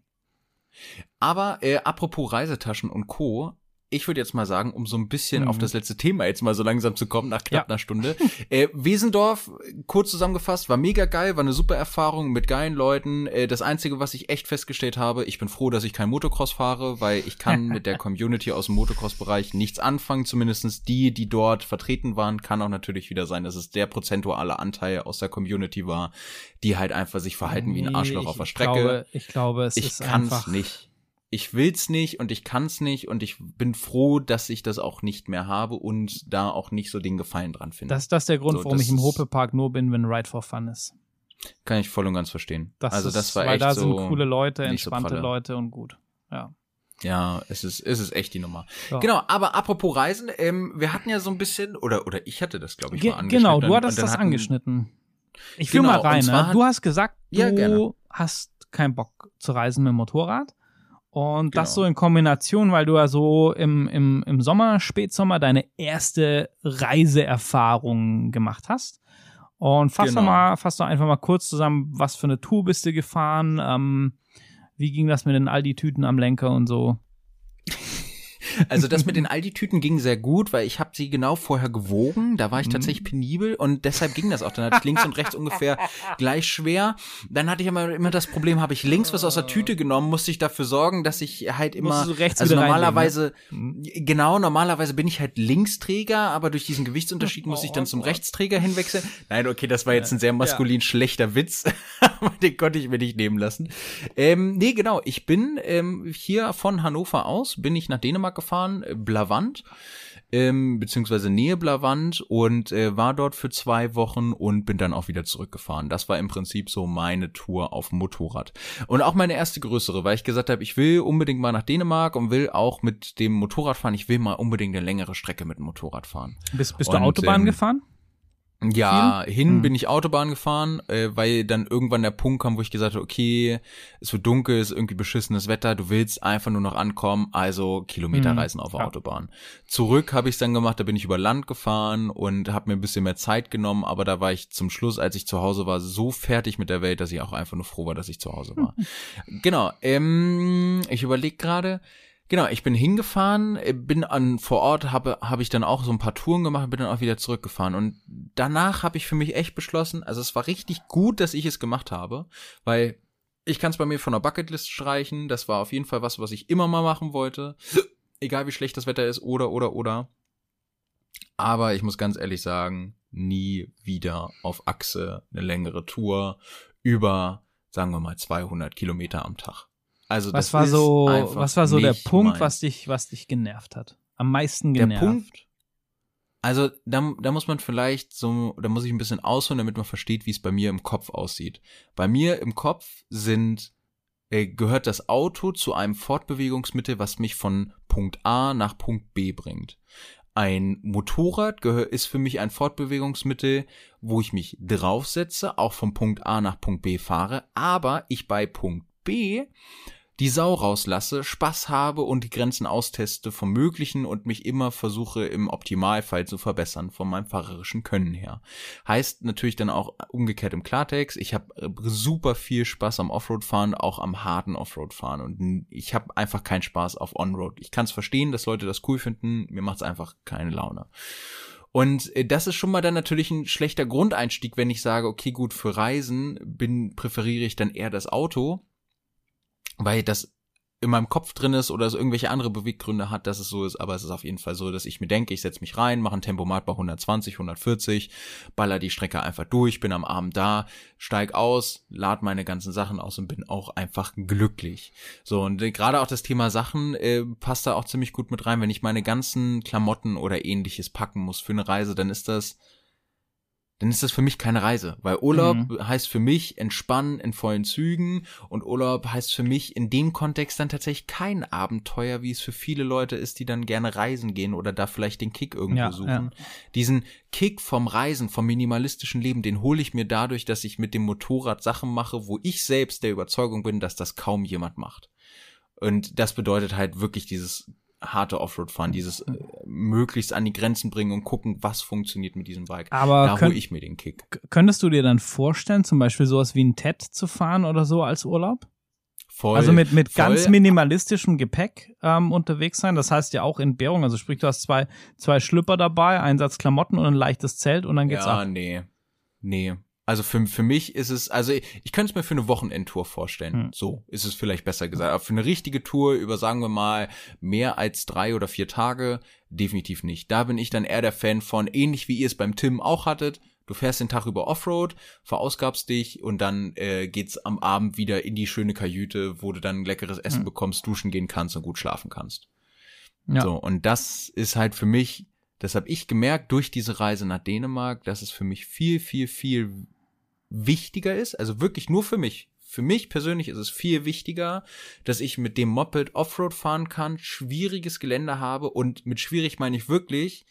Aber äh, apropos Reisetaschen und Co., ich würde jetzt mal sagen, um so ein bisschen Mhm. auf das letzte Thema jetzt mal so langsam zu kommen, nach knapp Ja. einer Stunde. äh, Wesendorf, kurz zusammengefasst, war mega geil, war eine super Erfahrung mit geilen Leuten. Äh, das Einzige, was ich echt festgestellt habe, ich bin froh, dass ich kein Motocross fahre, weil ich kann mit der Community aus dem Motocross-Bereich nichts anfangen. Zumindestens die, die dort vertreten waren, kann auch natürlich wieder sein, dass es der prozentuale Anteil aus der Community war, die halt einfach sich verhalten wie ein Nee, Arschloch auf der Strecke Glaube, ich glaube, es ich ist kann's einfach. nicht. Ich will's nicht und ich kann's nicht und ich bin froh, dass ich das auch nicht mehr habe und da auch nicht so den Gefallen dran finde. Das, das ist der Grund, So, warum ich im ist- Hope-Park nur bin, wenn Ride for Fun ist. Kann ich voll und ganz verstehen. Das also ist, das war weil echt da so. sind coole Leute, so entspannte pralle. Leute und gut. Ja. Ja, es ist, es ist echt die Nummer. Ja. Genau, aber apropos Reisen, ähm, wir hatten ja so ein bisschen, oder, oder ich hatte das, glaube ich, Ge mal angeschnitten. genau, du hattest das hatten- angeschnitten. Ich fühl Genau, mal rein. Ne? Du hast gesagt, du Ja, hast keinen Bock zu reisen mit dem Motorrad. Und das Genau. so in Kombination, weil du ja so im, im, im Sommer, Spätsommer deine erste Reiseerfahrung gemacht hast. Und fass Genau. doch mal, fass doch einfach mal kurz zusammen, was für eine Tour bist du gefahren? Ähm, wie ging das mit den Aldi-Tüten am Lenker und so? Also das mit den Aldi-Tüten ging sehr gut, weil ich habe sie genau vorher gewogen. Da war ich Mhm. tatsächlich penibel und deshalb ging das auch. Dann hatte ich links und rechts ungefähr gleich schwer. Dann hatte ich immer, immer das Problem, habe ich links was aus der Tüte genommen, musste ich dafür sorgen, dass ich halt immer, rechts also ne? normalerweise, Mhm. genau, normalerweise bin ich halt Linksträger, aber durch diesen Gewichtsunterschied muss ich dann Oh zum Gott. Rechtsträger hinwechseln. Nein, okay, das war jetzt ein sehr maskulin schlechter Witz, aber den konnte ich mir nicht nehmen lassen. Ähm, nee, genau, ich bin ähm, hier von Hannover aus, bin ich nach Dänemark gefahren, äh, Blavant, ähm, beziehungsweise Nähe Blavant und äh, war dort für zwei Wochen und bin dann auch wieder zurückgefahren. Das war im Prinzip so meine Tour auf Motorrad. Und auch meine erste größere, weil ich gesagt habe, ich will unbedingt mal nach Dänemark und will auch mit dem Motorrad fahren. Ich will mal unbedingt eine längere Strecke mit dem Motorrad fahren. Bist, bist du Und, Autobahn ähm, gefahren? Ja, hin Hm. bin ich Autobahn gefahren, äh, weil dann irgendwann der Punkt kam, wo ich gesagt habe, okay, es wird dunkel, es ist irgendwie beschissenes Wetter, du willst einfach nur noch ankommen, also Kilometerreisen auf der Hm. Ja. Autobahn. Zurück habe ich dann gemacht, da bin ich über Land gefahren und habe mir ein bisschen mehr Zeit genommen, aber da war ich zum Schluss, als ich zu Hause war, so fertig mit der Welt, dass ich auch einfach nur froh war, dass ich zu Hause war. genau, ähm, ich überlege gerade, Genau, ich bin hingefahren, äh, bin an vor Ort, habe habe ich dann auch so ein paar Touren gemacht, bin dann auch wieder zurückgefahren und danach habe ich für mich echt beschlossen, also es war richtig gut, dass ich es gemacht habe, weil ich kann es bei mir von der Bucketlist streichen, das war auf jeden Fall was, was ich immer mal machen wollte, egal wie schlecht das Wetter ist oder oder oder. Aber ich muss ganz ehrlich sagen, nie wieder auf Achse eine längere Tour über, sagen wir mal, 200 Kilometer am Tag. Also Was das war so, was war so der Punkt, meins. was dich, was dich genervt hat? Am meisten Der genervt. Punkt, also da, da muss man vielleicht so, da muss ich ein bisschen ausholen, damit man versteht, wie es bei mir im Kopf aussieht. Bei mir im Kopf sind äh, gehört das Auto zu einem Fortbewegungsmittel, was mich von Punkt A nach Punkt B bringt. Ein Motorrad ist für mich ein Fortbewegungsmittel, wo ich mich draufsetze, auch von Punkt A nach Punkt B fahre, aber ich bei Punkt B die Sau rauslasse, Spaß habe und die Grenzen austeste vom Möglichen und mich immer versuche im Optimalfall zu verbessern von meinem fahrerischen Können her. Heißt natürlich dann auch umgekehrt im Klartext, ich habe super viel Spaß am Offroad-Fahren, auch am harten Offroad-Fahren und ich habe einfach keinen Spaß auf Onroad. Ich kann es verstehen, dass Leute das cool finden, mir macht es einfach keine Laune. Und äh, das ist schon mal dann natürlich ein schlechter Grundeinstieg, wenn ich sage, okay, gut, für Reisen bin, präferiere ich dann eher das Auto, weil das in meinem Kopf drin ist oder es irgendwelche andere Beweggründe hat, dass es so ist, aber es ist auf jeden Fall so, dass ich mir denke, ich setze mich rein, mache ein Tempomat bei 120, 140, baller die Strecke einfach durch, bin am Abend da, steig aus, lad meine ganzen Sachen aus und bin auch einfach glücklich. So, und äh, gerade auch das Thema Sachen äh, passt da auch ziemlich gut mit rein. Wenn ich meine ganzen Klamotten oder ähnliches packen muss für eine Reise, dann ist das dann ist das für mich keine Reise. Weil Urlaub mhm. heißt für mich entspannen in vollen Zügen und Urlaub heißt für mich in dem Kontext dann tatsächlich kein Abenteuer, wie es für viele Leute ist, die dann gerne reisen gehen oder da vielleicht den Kick irgendwo ja, suchen. Ja. Diesen Kick vom Reisen, vom minimalistischen Leben, den hole ich mir dadurch, dass ich mit dem Motorrad Sachen mache, wo ich selbst der Überzeugung bin, dass das kaum jemand macht. Und das bedeutet halt wirklich dieses harte Offroad-Fahren, dieses äh, möglichst an die Grenzen bringen und gucken, was funktioniert mit diesem Bike. Aber da hole ich mir den Kick. Könntest du dir dann vorstellen, zum Beispiel sowas wie ein TED zu fahren oder so als Urlaub? Voll, also mit, mit voll. ganz minimalistischem Gepäck ähm, unterwegs sein. Das heißt ja auch Entbehrung. Also sprich, du hast zwei, zwei Schlüpper dabei, einen Satz Klamotten und ein leichtes Zelt und dann geht's ja, ab. Ja, nee. Nee. Also für, für mich ist es, also ich, ich könnte es mir für eine Wochenendtour vorstellen. Hm. So ist es vielleicht besser gesagt. Aber für eine richtige Tour über, sagen wir mal, mehr als drei oder vier Tage, definitiv nicht. Da bin ich dann eher der Fan von, ähnlich wie ihr es beim Tim auch hattet. Du fährst den Tag über Offroad, verausgabst dich und dann äh, geht's am Abend wieder in die schöne Kajüte, wo du dann leckeres Essen hm. bekommst, duschen gehen kannst und gut schlafen kannst. Ja. So, und das ist halt für mich das habe ich gemerkt durch diese Reise nach Dänemark, dass es für mich viel, viel, viel wichtiger ist. Also wirklich nur für mich. Für mich persönlich ist es viel wichtiger, dass ich mit dem Moped Offroad fahren kann, schwieriges Gelände habe und mit schwierig meine ich wirklich,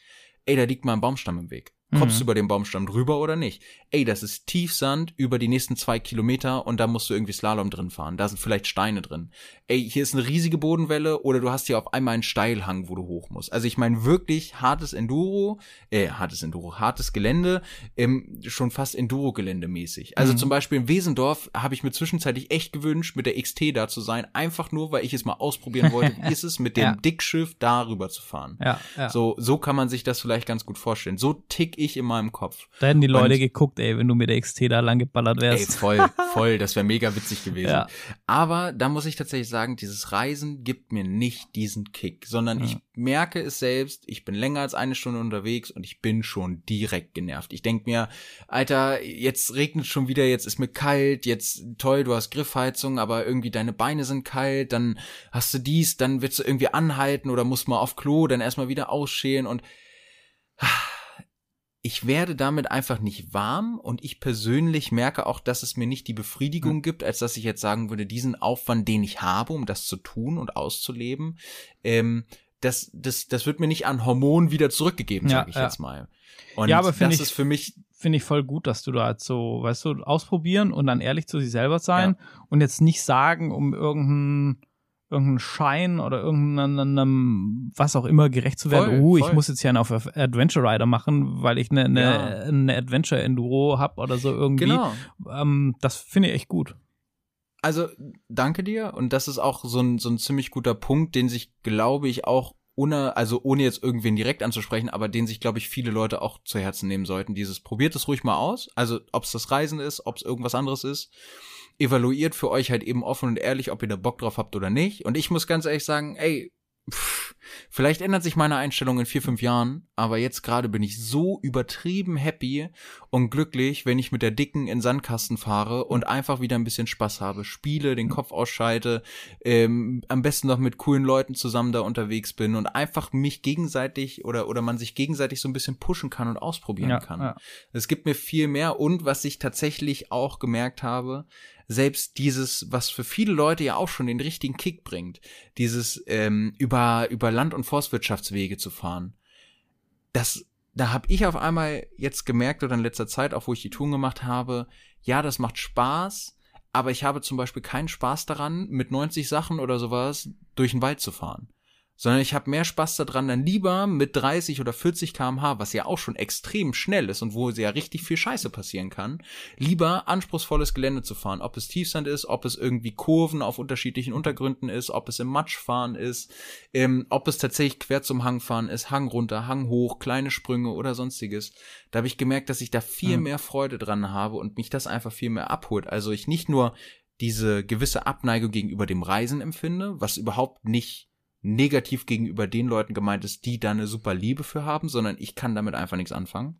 ey, da liegt mal ein Baumstamm im Weg. Kommst mhm. du über den Baumstamm drüber oder nicht? Ey, das ist Tiefsand über die nächsten zwei Kilometer und da musst du irgendwie Slalom drin fahren. Da sind vielleicht Steine drin. Ey, hier ist eine riesige Bodenwelle oder du hast hier auf einmal einen Steilhang, wo du hoch musst. Also ich meine wirklich hartes Enduro, äh, hartes Enduro, hartes Gelände, ähm, schon fast Enduro-Gelände mäßig. Also mhm. zum Beispiel in Wesendorf habe ich mir zwischenzeitlich echt gewünscht, mit der XT da zu sein, einfach nur, weil ich es mal ausprobieren wollte, wie ist es mit dem ja. Dickschiff darüber zu fahren. Ja, ja. So, so kann man sich das vielleicht ganz gut vorstellen. So tick ich in meinem Kopf. Da hätten die Leute und, geguckt, ey, wenn du mit der XT da lang geballert wärst. Ey, voll, voll, das wäre mega witzig gewesen. Ja. Aber da muss ich tatsächlich sagen, dieses Reisen gibt mir nicht diesen Kick, sondern ja. ich merke es selbst, ich bin länger als eine Stunde unterwegs und ich bin schon direkt genervt. Ich denk mir, Alter, jetzt regnet schon wieder, jetzt ist mir kalt, jetzt toll, du hast Griffheizung, aber irgendwie deine Beine sind kalt, dann hast du dies, dann willst du irgendwie anhalten oder musst mal auf Klo, dann erstmal wieder ausschälen und ich werde damit einfach nicht warm und ich persönlich merke auch, dass es mir nicht die Befriedigung mhm. gibt, als dass ich jetzt sagen würde, diesen Aufwand, den ich habe, um das zu tun und auszuleben, ähm, das, das, das wird mir nicht an Hormonen wieder zurückgegeben, ja, sage ich ja. jetzt mal. Und ja, aber das ich, ist für mich finde ich voll gut, dass du da jetzt so, weißt du, ausprobieren und dann ehrlich zu sich selber sein ja. und jetzt nicht sagen, um irgendeinen irgendeinen Schein oder irgendeinem, was auch immer gerecht zu werden. Voll, oh, ich muss jetzt ja auf Adventure Rider machen, weil ich eine, eine, ja. eine Adventure Enduro hab oder so irgendwie. Genau. Ähm, das finde ich echt gut. Also, danke dir. Und das ist auch so ein, so ein ziemlich guter Punkt, den sich, glaube ich, auch ohne, also ohne jetzt irgendwen direkt anzusprechen, aber den sich, glaube ich, viele Leute auch zu Herzen nehmen sollten. Dieses, probiert es ruhig mal aus. Also, ob es das Reisen ist, ob es irgendwas anderes ist evaluiert für euch halt eben offen und ehrlich, ob ihr da Bock drauf habt oder nicht. Und ich muss ganz ehrlich sagen, ey, pff, vielleicht ändert sich meine Einstellung in vier, fünf Jahren, aber jetzt gerade bin ich so übertrieben happy und glücklich, wenn ich mit der Dicken in Sandkasten fahre und einfach wieder ein bisschen Spaß habe, spiele, den Kopf ausschalte, ähm, am besten noch mit coolen Leuten zusammen da unterwegs bin und einfach mich gegenseitig oder, oder man sich gegenseitig so ein bisschen pushen kann und ausprobieren ja, kann. Es ja. gibt mir viel mehr und was ich tatsächlich auch gemerkt habe, selbst dieses, was für viele Leute ja auch schon den richtigen Kick bringt, dieses ähm, über über Land- und Forstwirtschaftswege zu fahren, das da habe ich auf einmal jetzt gemerkt oder in letzter Zeit, auch wo ich die Touren gemacht habe, ja, das macht Spaß, aber ich habe zum Beispiel keinen Spaß daran, mit 90 Sachen oder sowas durch den Wald zu fahren sondern ich habe mehr Spaß daran, dann lieber mit 30 oder 40 kmh, was ja auch schon extrem schnell ist und wo ja richtig viel Scheiße passieren kann, lieber anspruchsvolles Gelände zu fahren. Ob es Tiefsand ist, ob es irgendwie Kurven auf unterschiedlichen Untergründen ist, ob es im Matschfahren ist, ähm, ob es tatsächlich quer zum Hang fahren ist, Hang runter, Hang hoch, kleine Sprünge oder sonstiges. Da habe ich gemerkt, dass ich da viel mhm. mehr Freude dran habe und mich das einfach viel mehr abholt. Also ich nicht nur diese gewisse Abneigung gegenüber dem Reisen empfinde, was überhaupt nicht negativ gegenüber den Leuten gemeint ist, die da eine super Liebe für haben, sondern ich kann damit einfach nichts anfangen.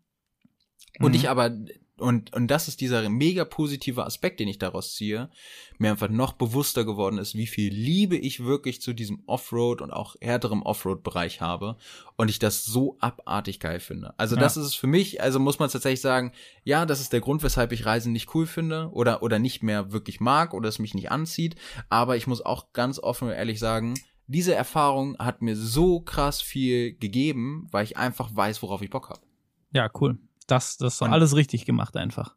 Und mhm. ich aber und, und das ist dieser mega positive Aspekt, den ich daraus ziehe, mir einfach noch bewusster geworden ist, wie viel Liebe ich wirklich zu diesem Offroad und auch härterem Offroad-Bereich habe und ich das so abartig geil finde. Also ja. das ist es für mich, also muss man tatsächlich sagen, ja, das ist der Grund, weshalb ich Reisen nicht cool finde oder, oder nicht mehr wirklich mag oder es mich nicht anzieht, aber ich muss auch ganz offen und ehrlich sagen, diese Erfahrung hat mir so krass viel gegeben, weil ich einfach weiß, worauf ich Bock habe. Ja, cool. Das, das ist alles richtig gemacht einfach.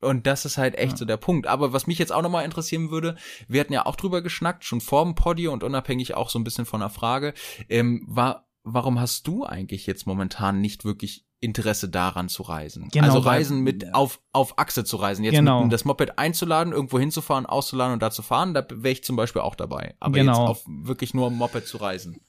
Und das ist halt echt ja. so der Punkt. Aber was mich jetzt auch nochmal interessieren würde, wir hatten ja auch drüber geschnackt, schon vor dem Podio und unabhängig auch so ein bisschen von der Frage, ähm, war, warum hast du eigentlich jetzt momentan nicht wirklich Interesse daran zu reisen? Genau, also Reisen mit auf, auf Achse zu reisen. Jetzt genau. mit das Moped einzuladen, irgendwo hinzufahren, auszuladen und da zu fahren, da wäre ich zum Beispiel auch dabei. Aber genau. jetzt auf wirklich nur Moped zu reisen.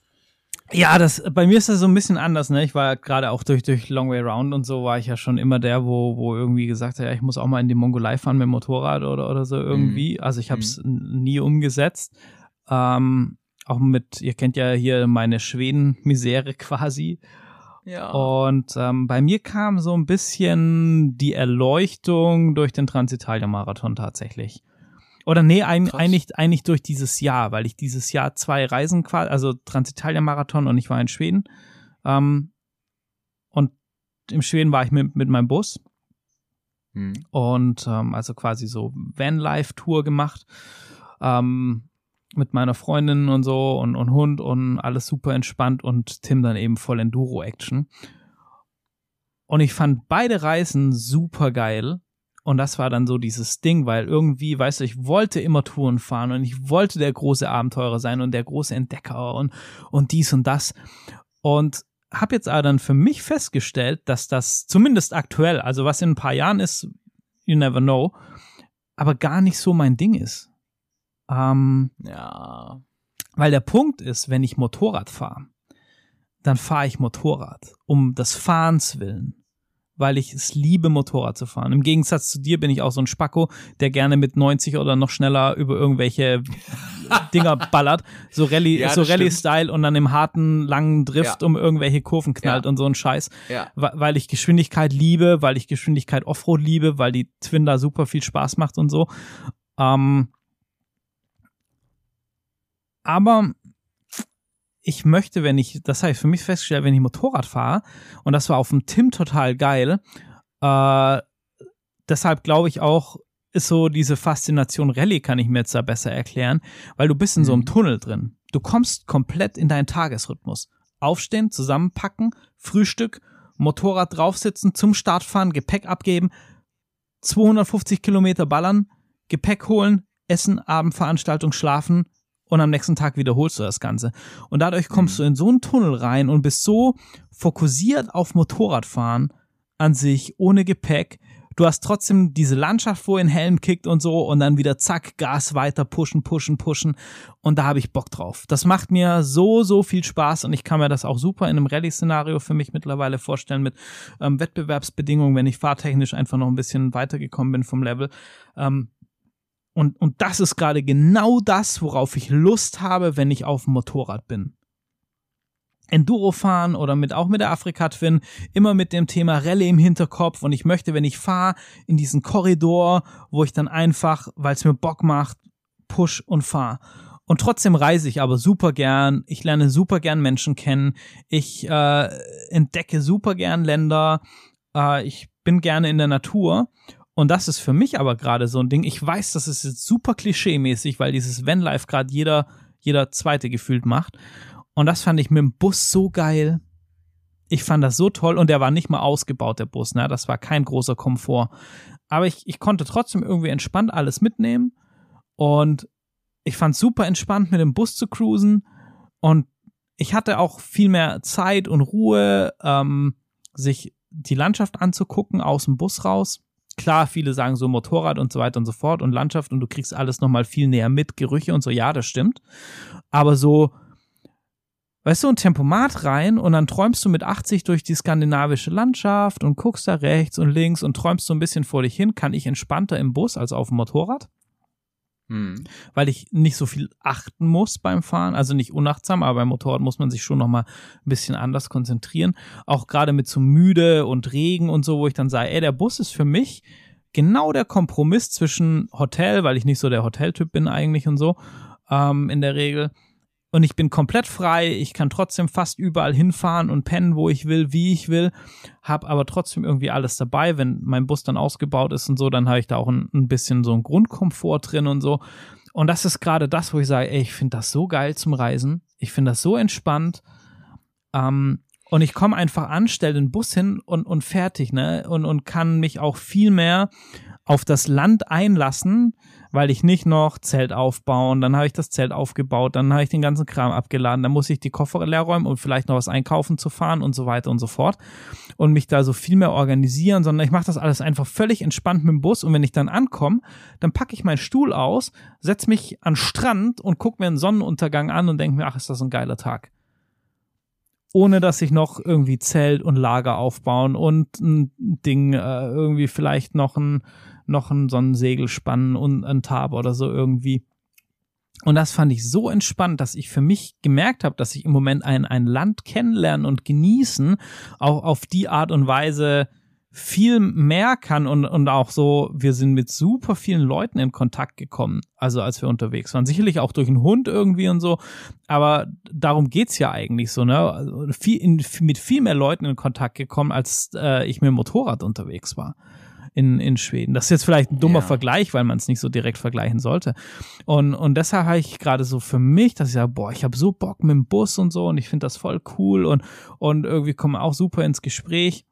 Ja, das bei mir ist das so ein bisschen anders, ne? Ich war gerade auch durch durch Long Way Round und so war ich ja schon immer der, wo wo irgendwie gesagt hat, ja, ich muss auch mal in die Mongolei fahren mit dem Motorrad oder oder so irgendwie. Mhm. Also ich habe es mhm. nie umgesetzt. Ähm, auch mit, ihr kennt ja hier meine Schweden-Misere quasi. Ja. Und ähm, bei mir kam so ein bisschen die Erleuchtung durch den Transitalia-Marathon tatsächlich. Oder nee, ein, eigentlich, eigentlich durch dieses Jahr, weil ich dieses Jahr zwei Reisen quasi, also Transitalia-Marathon und ich war in Schweden. Ähm, und im Schweden war ich mit, mit meinem Bus. Hm. Und ähm, also quasi so Van-Life-Tour gemacht. Ähm, mit meiner Freundin und so und, und Hund und alles super entspannt und Tim dann eben voll Enduro-Action. Und ich fand beide Reisen super geil. Und das war dann so dieses Ding, weil irgendwie, weißt du, ich wollte immer Touren fahren und ich wollte der große Abenteurer sein und der große Entdecker und, und dies und das. Und habe jetzt aber dann für mich festgestellt, dass das zumindest aktuell, also was in ein paar Jahren ist, you never know, aber gar nicht so mein Ding ist. Ähm, ja. Weil der Punkt ist, wenn ich Motorrad fahre, dann fahre ich Motorrad um des Fahrens willen weil ich es liebe, Motorrad zu fahren. Im Gegensatz zu dir bin ich auch so ein Spacko, der gerne mit 90 oder noch schneller über irgendwelche Dinger ballert. So Rallye, ja, so Rallye-Style und dann im harten, langen Drift ja. um irgendwelche Kurven knallt ja. und so ein Scheiß. Ja. Weil ich Geschwindigkeit liebe, weil ich Geschwindigkeit Offroad liebe, weil die Twin da super viel Spaß macht und so. Ähm, aber ich möchte, wenn ich, das habe ich für mich festgestellt, wenn ich Motorrad fahre, und das war auf dem Tim total geil, äh, deshalb glaube ich auch, ist so diese Faszination Rallye, kann ich mir jetzt da besser erklären, weil du bist in so einem mhm. Tunnel drin. Du kommst komplett in deinen Tagesrhythmus. Aufstehen, zusammenpacken, Frühstück, Motorrad draufsitzen, zum Start fahren, Gepäck abgeben, 250 Kilometer ballern, Gepäck holen, Essen, Abendveranstaltung, schlafen, und am nächsten Tag wiederholst du das Ganze. Und dadurch kommst mhm. du in so einen Tunnel rein und bist so fokussiert auf Motorradfahren an sich, ohne Gepäck. Du hast trotzdem diese Landschaft, wo in Helm kickt und so und dann wieder zack, Gas weiter, pushen, pushen, pushen. Und da habe ich Bock drauf. Das macht mir so, so viel Spaß und ich kann mir das auch super in einem Rallye-Szenario für mich mittlerweile vorstellen mit ähm, Wettbewerbsbedingungen, wenn ich fahrtechnisch einfach noch ein bisschen weitergekommen bin vom Level. Ähm, und, und das ist gerade genau das, worauf ich Lust habe, wenn ich auf dem Motorrad bin. Enduro fahren oder mit auch mit der Afrika Twin immer mit dem Thema Rallye im Hinterkopf und ich möchte, wenn ich fahre, in diesen Korridor, wo ich dann einfach, weil es mir Bock macht, push und fahr. Und trotzdem reise ich aber super gern. Ich lerne super gern Menschen kennen. Ich äh, entdecke super gern Länder. Äh, ich bin gerne in der Natur. Und das ist für mich aber gerade so ein Ding. Ich weiß, das ist jetzt super klischee-mäßig, weil dieses Vanlife gerade jeder, jeder zweite gefühlt macht. Und das fand ich mit dem Bus so geil. Ich fand das so toll und der war nicht mal ausgebaut, der Bus, ne? Das war kein großer Komfort. Aber ich, ich konnte trotzdem irgendwie entspannt alles mitnehmen. Und ich fand super entspannt, mit dem Bus zu cruisen. Und ich hatte auch viel mehr Zeit und Ruhe, ähm, sich die Landschaft anzugucken aus dem Bus raus. Klar, viele sagen so Motorrad und so weiter und so fort und Landschaft und du kriegst alles nochmal viel näher mit, Gerüche und so, ja, das stimmt. Aber so, weißt du, ein Tempomat rein und dann träumst du mit 80 durch die skandinavische Landschaft und guckst da rechts und links und träumst so ein bisschen vor dich hin, kann ich entspannter im Bus als auf dem Motorrad. Mhm. Weil ich nicht so viel achten muss beim Fahren, also nicht unachtsam, aber beim Motorrad muss man sich schon nochmal ein bisschen anders konzentrieren. Auch gerade mit so müde und Regen und so, wo ich dann sage, ey, der Bus ist für mich genau der Kompromiss zwischen Hotel, weil ich nicht so der Hoteltyp bin eigentlich und so, ähm, in der Regel. Und ich bin komplett frei, ich kann trotzdem fast überall hinfahren und pennen, wo ich will, wie ich will, habe aber trotzdem irgendwie alles dabei. Wenn mein Bus dann ausgebaut ist und so, dann habe ich da auch ein, ein bisschen so einen Grundkomfort drin und so. Und das ist gerade das, wo ich sage, ey, ich finde das so geil zum Reisen. Ich finde das so entspannt. Ähm, und ich komme einfach an, stelle den Bus hin und, und fertig, ne? Und, und kann mich auch viel mehr auf das Land einlassen, weil ich nicht noch Zelt aufbauen, dann habe ich das Zelt aufgebaut, dann habe ich den ganzen Kram abgeladen, dann muss ich die Koffer leer räumen und vielleicht noch was einkaufen zu fahren und so weiter und so fort und mich da so viel mehr organisieren, sondern ich mache das alles einfach völlig entspannt mit dem Bus und wenn ich dann ankomme, dann packe ich meinen Stuhl aus, setze mich an Strand und gucke mir einen Sonnenuntergang an und denke mir, ach, ist das ein geiler Tag. Ohne dass ich noch irgendwie Zelt und Lager aufbauen und ein Ding, äh, irgendwie vielleicht noch ein, noch ein Sonnensegel spannen und ein Tab oder so irgendwie. Und das fand ich so entspannt, dass ich für mich gemerkt habe, dass ich im Moment ein, ein Land kennenlernen und genießen, auch auf die Art und Weise viel mehr kann und, und auch so, wir sind mit super vielen Leuten in Kontakt gekommen, also als wir unterwegs waren. Sicherlich auch durch einen Hund irgendwie und so, aber darum geht's ja eigentlich so, ne? Also viel, in, mit viel mehr Leuten in Kontakt gekommen, als äh, ich mit dem Motorrad unterwegs war. In, in Schweden. Das ist jetzt vielleicht ein dummer ja. Vergleich, weil man es nicht so direkt vergleichen sollte. Und, und deshalb habe ich gerade so für mich, dass ich sage, boah, ich habe so Bock mit dem Bus und so und ich finde das voll cool und, und irgendwie kommen auch super ins Gespräch.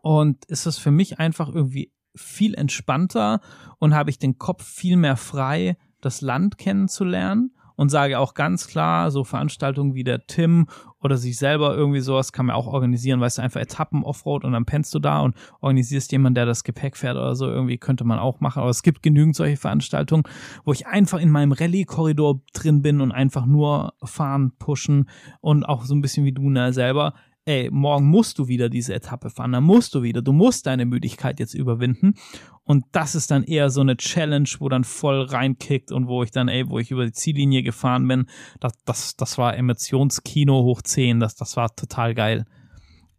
Und ist es für mich einfach irgendwie viel entspannter und habe ich den Kopf viel mehr frei, das Land kennenzulernen und sage auch ganz klar, so Veranstaltungen wie der Tim oder sich selber irgendwie sowas kann man auch organisieren, weißt du, einfach Etappen Offroad und dann pennst du da und organisierst jemanden, der das Gepäck fährt oder so, irgendwie könnte man auch machen. Aber es gibt genügend solche Veranstaltungen, wo ich einfach in meinem Rallye-Korridor drin bin und einfach nur fahren, pushen und auch so ein bisschen wie du ne, selber ey, morgen musst du wieder diese Etappe fahren, dann musst du wieder, du musst deine Müdigkeit jetzt überwinden. Und das ist dann eher so eine Challenge, wo dann voll reinkickt und wo ich dann, ey, wo ich über die Ziellinie gefahren bin, das, das, das war Emotionskino hoch 10, das, das war total geil.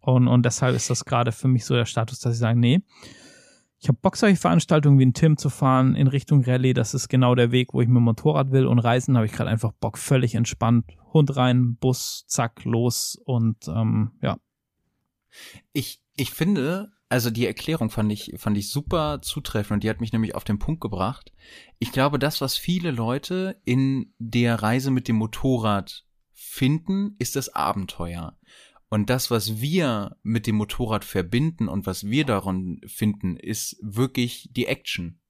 Und, und deshalb ist das gerade für mich so der Status, dass ich sage, nee, ich habe Bock, solche Veranstaltungen wie ein Tim zu fahren in Richtung Rallye. Das ist genau der Weg, wo ich mit dem Motorrad will. Und Reisen habe ich gerade einfach Bock, völlig entspannt. Hund rein, Bus, zack, los und ähm, ja. Ich, ich finde, also die Erklärung fand ich, fand ich super zutreffend und die hat mich nämlich auf den Punkt gebracht. Ich glaube, das, was viele Leute in der Reise mit dem Motorrad finden, ist das Abenteuer. Und das, was wir mit dem Motorrad verbinden und was wir daran finden, ist wirklich die Action.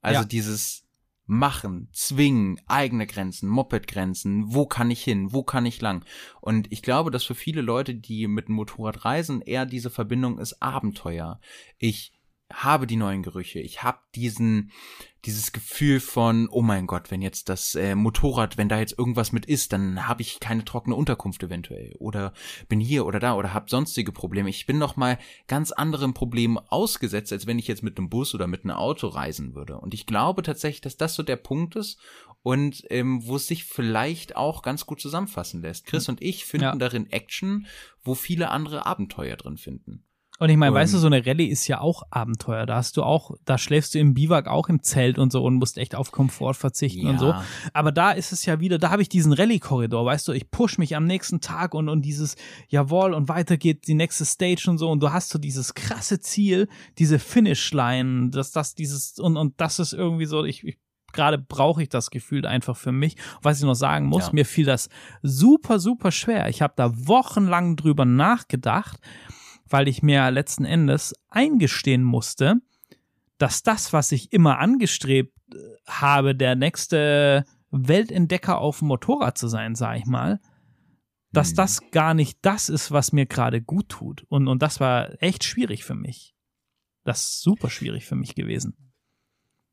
Also ja. dieses Machen, zwingen, eigene Grenzen, Moped-Grenzen, wo kann ich hin, wo kann ich lang. Und ich glaube, dass für viele Leute, die mit dem Motorrad reisen, eher diese Verbindung ist Abenteuer. Ich habe die neuen Gerüche, ich habe diesen dieses Gefühl von oh mein Gott, wenn jetzt das äh, Motorrad, wenn da jetzt irgendwas mit ist, dann habe ich keine trockene Unterkunft eventuell oder bin hier oder da oder habe sonstige Probleme. Ich bin noch mal ganz anderen Problemen ausgesetzt, als wenn ich jetzt mit einem Bus oder mit einem Auto reisen würde. Und ich glaube tatsächlich, dass das so der Punkt ist und ähm, wo es sich vielleicht auch ganz gut zusammenfassen lässt. Chris hm. und ich finden ja. darin Action, wo viele andere Abenteuer drin finden. Und ich meine, weißt du, so eine Rallye ist ja auch Abenteuer. Da hast du auch, da schläfst du im Biwak auch im Zelt und so und musst echt auf Komfort verzichten ja. und so. Aber da ist es ja wieder, da habe ich diesen Rallye-Korridor, weißt du, ich push mich am nächsten Tag und, und dieses, jawohl, und weiter geht die nächste Stage und so und du hast so dieses krasse Ziel, diese Finishline, dass das dieses, und, und das ist irgendwie so, ich, ich gerade brauche ich das Gefühl einfach für mich. Was ich noch sagen muss, ja. mir fiel das super, super schwer. Ich habe da wochenlang drüber nachgedacht weil ich mir letzten Endes eingestehen musste, dass das, was ich immer angestrebt äh, habe, der nächste Weltentdecker auf dem Motorrad zu sein, sag ich mal, dass hm. das gar nicht das ist, was mir gerade gut tut. Und, und das war echt schwierig für mich. Das ist super schwierig für mich gewesen.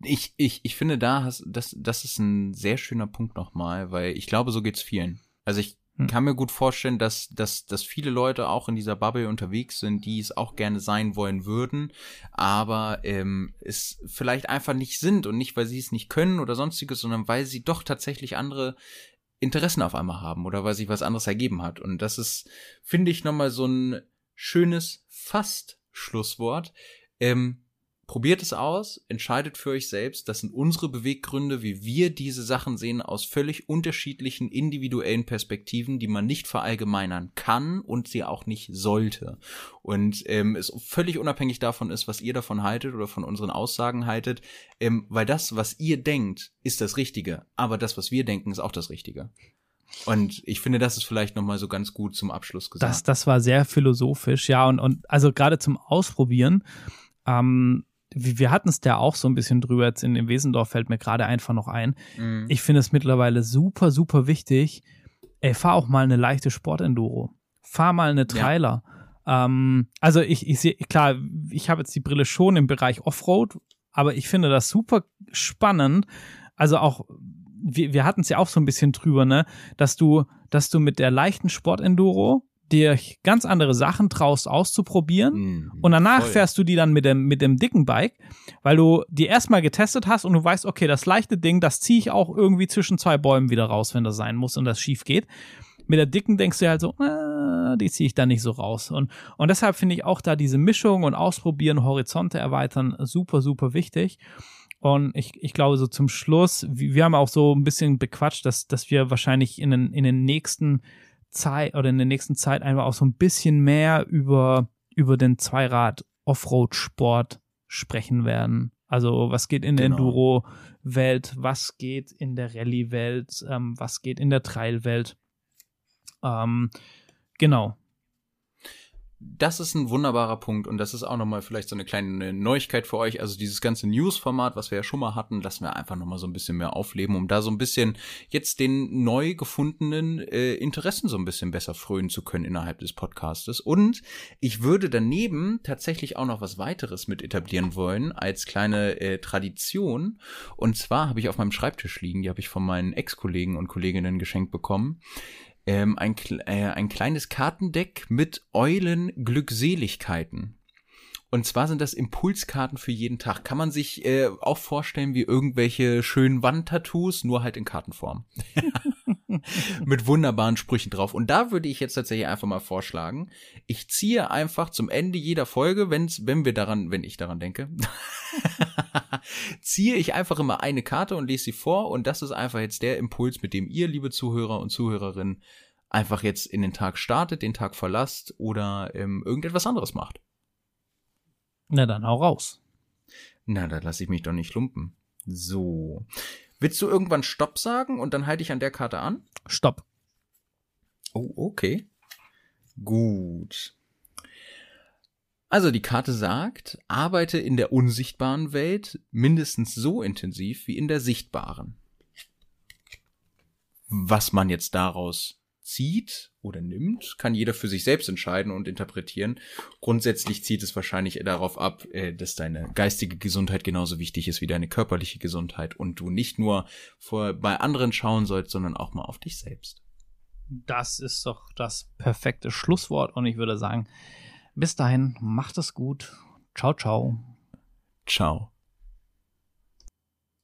Ich, ich, ich finde, da hast, das, das ist ein sehr schöner Punkt nochmal, weil ich glaube, so geht's vielen. Also ich hm. kann mir gut vorstellen, dass, dass, dass viele Leute auch in dieser Bubble unterwegs sind, die es auch gerne sein wollen würden, aber ähm, es vielleicht einfach nicht sind und nicht, weil sie es nicht können oder sonstiges, sondern weil sie doch tatsächlich andere Interessen auf einmal haben oder weil sich was anderes ergeben hat. Und das ist, finde ich, nochmal so ein schönes Fast-Schlusswort. Ähm, Probiert es aus, entscheidet für euch selbst. Das sind unsere Beweggründe, wie wir diese Sachen sehen, aus völlig unterschiedlichen individuellen Perspektiven, die man nicht verallgemeinern kann und sie auch nicht sollte. Und ähm, es völlig unabhängig davon ist, was ihr davon haltet oder von unseren Aussagen haltet, ähm, weil das, was ihr denkt, ist das Richtige, aber das, was wir denken, ist auch das Richtige. Und ich finde, das ist vielleicht nochmal so ganz gut zum Abschluss gesagt. Das, das war sehr philosophisch, ja, und, und also gerade zum Ausprobieren, ähm, wir hatten es da auch so ein bisschen drüber, jetzt in dem Wesendorf fällt mir gerade einfach noch ein. Mhm. Ich finde es mittlerweile super, super wichtig. Ey, fahr auch mal eine leichte Sportenduro. Fahr mal eine Trailer. Ja. Ähm, also ich, ich sehe, klar, ich habe jetzt die Brille schon im Bereich Offroad, aber ich finde das super spannend. Also auch, wir, wir hatten es ja auch so ein bisschen drüber, ne, dass du, dass du mit der leichten Sportenduro dir ganz andere Sachen traust auszuprobieren mhm, und danach voll. fährst du die dann mit dem, mit dem dicken Bike, weil du die erstmal getestet hast und du weißt, okay, das leichte Ding, das ziehe ich auch irgendwie zwischen zwei Bäumen wieder raus, wenn das sein muss und das schief geht. Mit der dicken denkst du halt so, äh, die ziehe ich da nicht so raus. Und, und deshalb finde ich auch da diese Mischung und Ausprobieren, Horizonte erweitern super, super wichtig. Und ich, ich glaube, so zum Schluss, wir haben auch so ein bisschen bequatscht, dass, dass wir wahrscheinlich in den, in den nächsten Zeit oder in der nächsten Zeit einfach auch so ein bisschen mehr über, über den Zweirad Offroad-Sport sprechen werden. Also was geht in der genau. Enduro-Welt, was geht in der Rallye-Welt, ähm, was geht in der Trail-Welt. Ähm, genau das ist ein wunderbarer Punkt und das ist auch nochmal vielleicht so eine kleine Neuigkeit für euch. Also dieses ganze News-Format, was wir ja schon mal hatten, lassen wir einfach nochmal so ein bisschen mehr aufleben, um da so ein bisschen jetzt den neu gefundenen äh, Interessen so ein bisschen besser frönen zu können innerhalb des Podcastes. Und ich würde daneben tatsächlich auch noch was weiteres mit etablieren wollen als kleine äh, Tradition. Und zwar habe ich auf meinem Schreibtisch liegen, die habe ich von meinen Ex-Kollegen und Kolleginnen geschenkt bekommen ähm, ein, äh, ein kleines Kartendeck mit Eulen-Glückseligkeiten. Und zwar sind das Impulskarten für jeden Tag. Kann man sich äh, auch vorstellen wie irgendwelche schönen Wandtattoos, nur halt in Kartenform. Mit wunderbaren Sprüchen drauf. Und da würde ich jetzt tatsächlich einfach mal vorschlagen, ich ziehe einfach zum Ende jeder Folge, wenn's, wenn wir daran, wenn ich daran denke, ziehe ich einfach immer eine Karte und lese sie vor. Und das ist einfach jetzt der Impuls, mit dem ihr, liebe Zuhörer und Zuhörerinnen, einfach jetzt in den Tag startet, den Tag verlasst oder ähm, irgendetwas anderes macht. Na dann hau raus. Na, da lasse ich mich doch nicht lumpen. So. Willst du irgendwann Stopp sagen und dann halte ich an der Karte an? Stopp. Oh, okay. Gut. Also die Karte sagt, arbeite in der unsichtbaren Welt mindestens so intensiv wie in der sichtbaren. Was man jetzt daraus zieht oder nimmt, kann jeder für sich selbst entscheiden und interpretieren. Grundsätzlich zieht es wahrscheinlich darauf ab, äh, dass deine geistige Gesundheit genauso wichtig ist wie deine körperliche Gesundheit und du nicht nur vor, bei anderen schauen sollst, sondern auch mal auf dich selbst. Das ist doch das perfekte Schlusswort und ich würde sagen, bis dahin, macht es gut. Ciao, ciao. Ciao.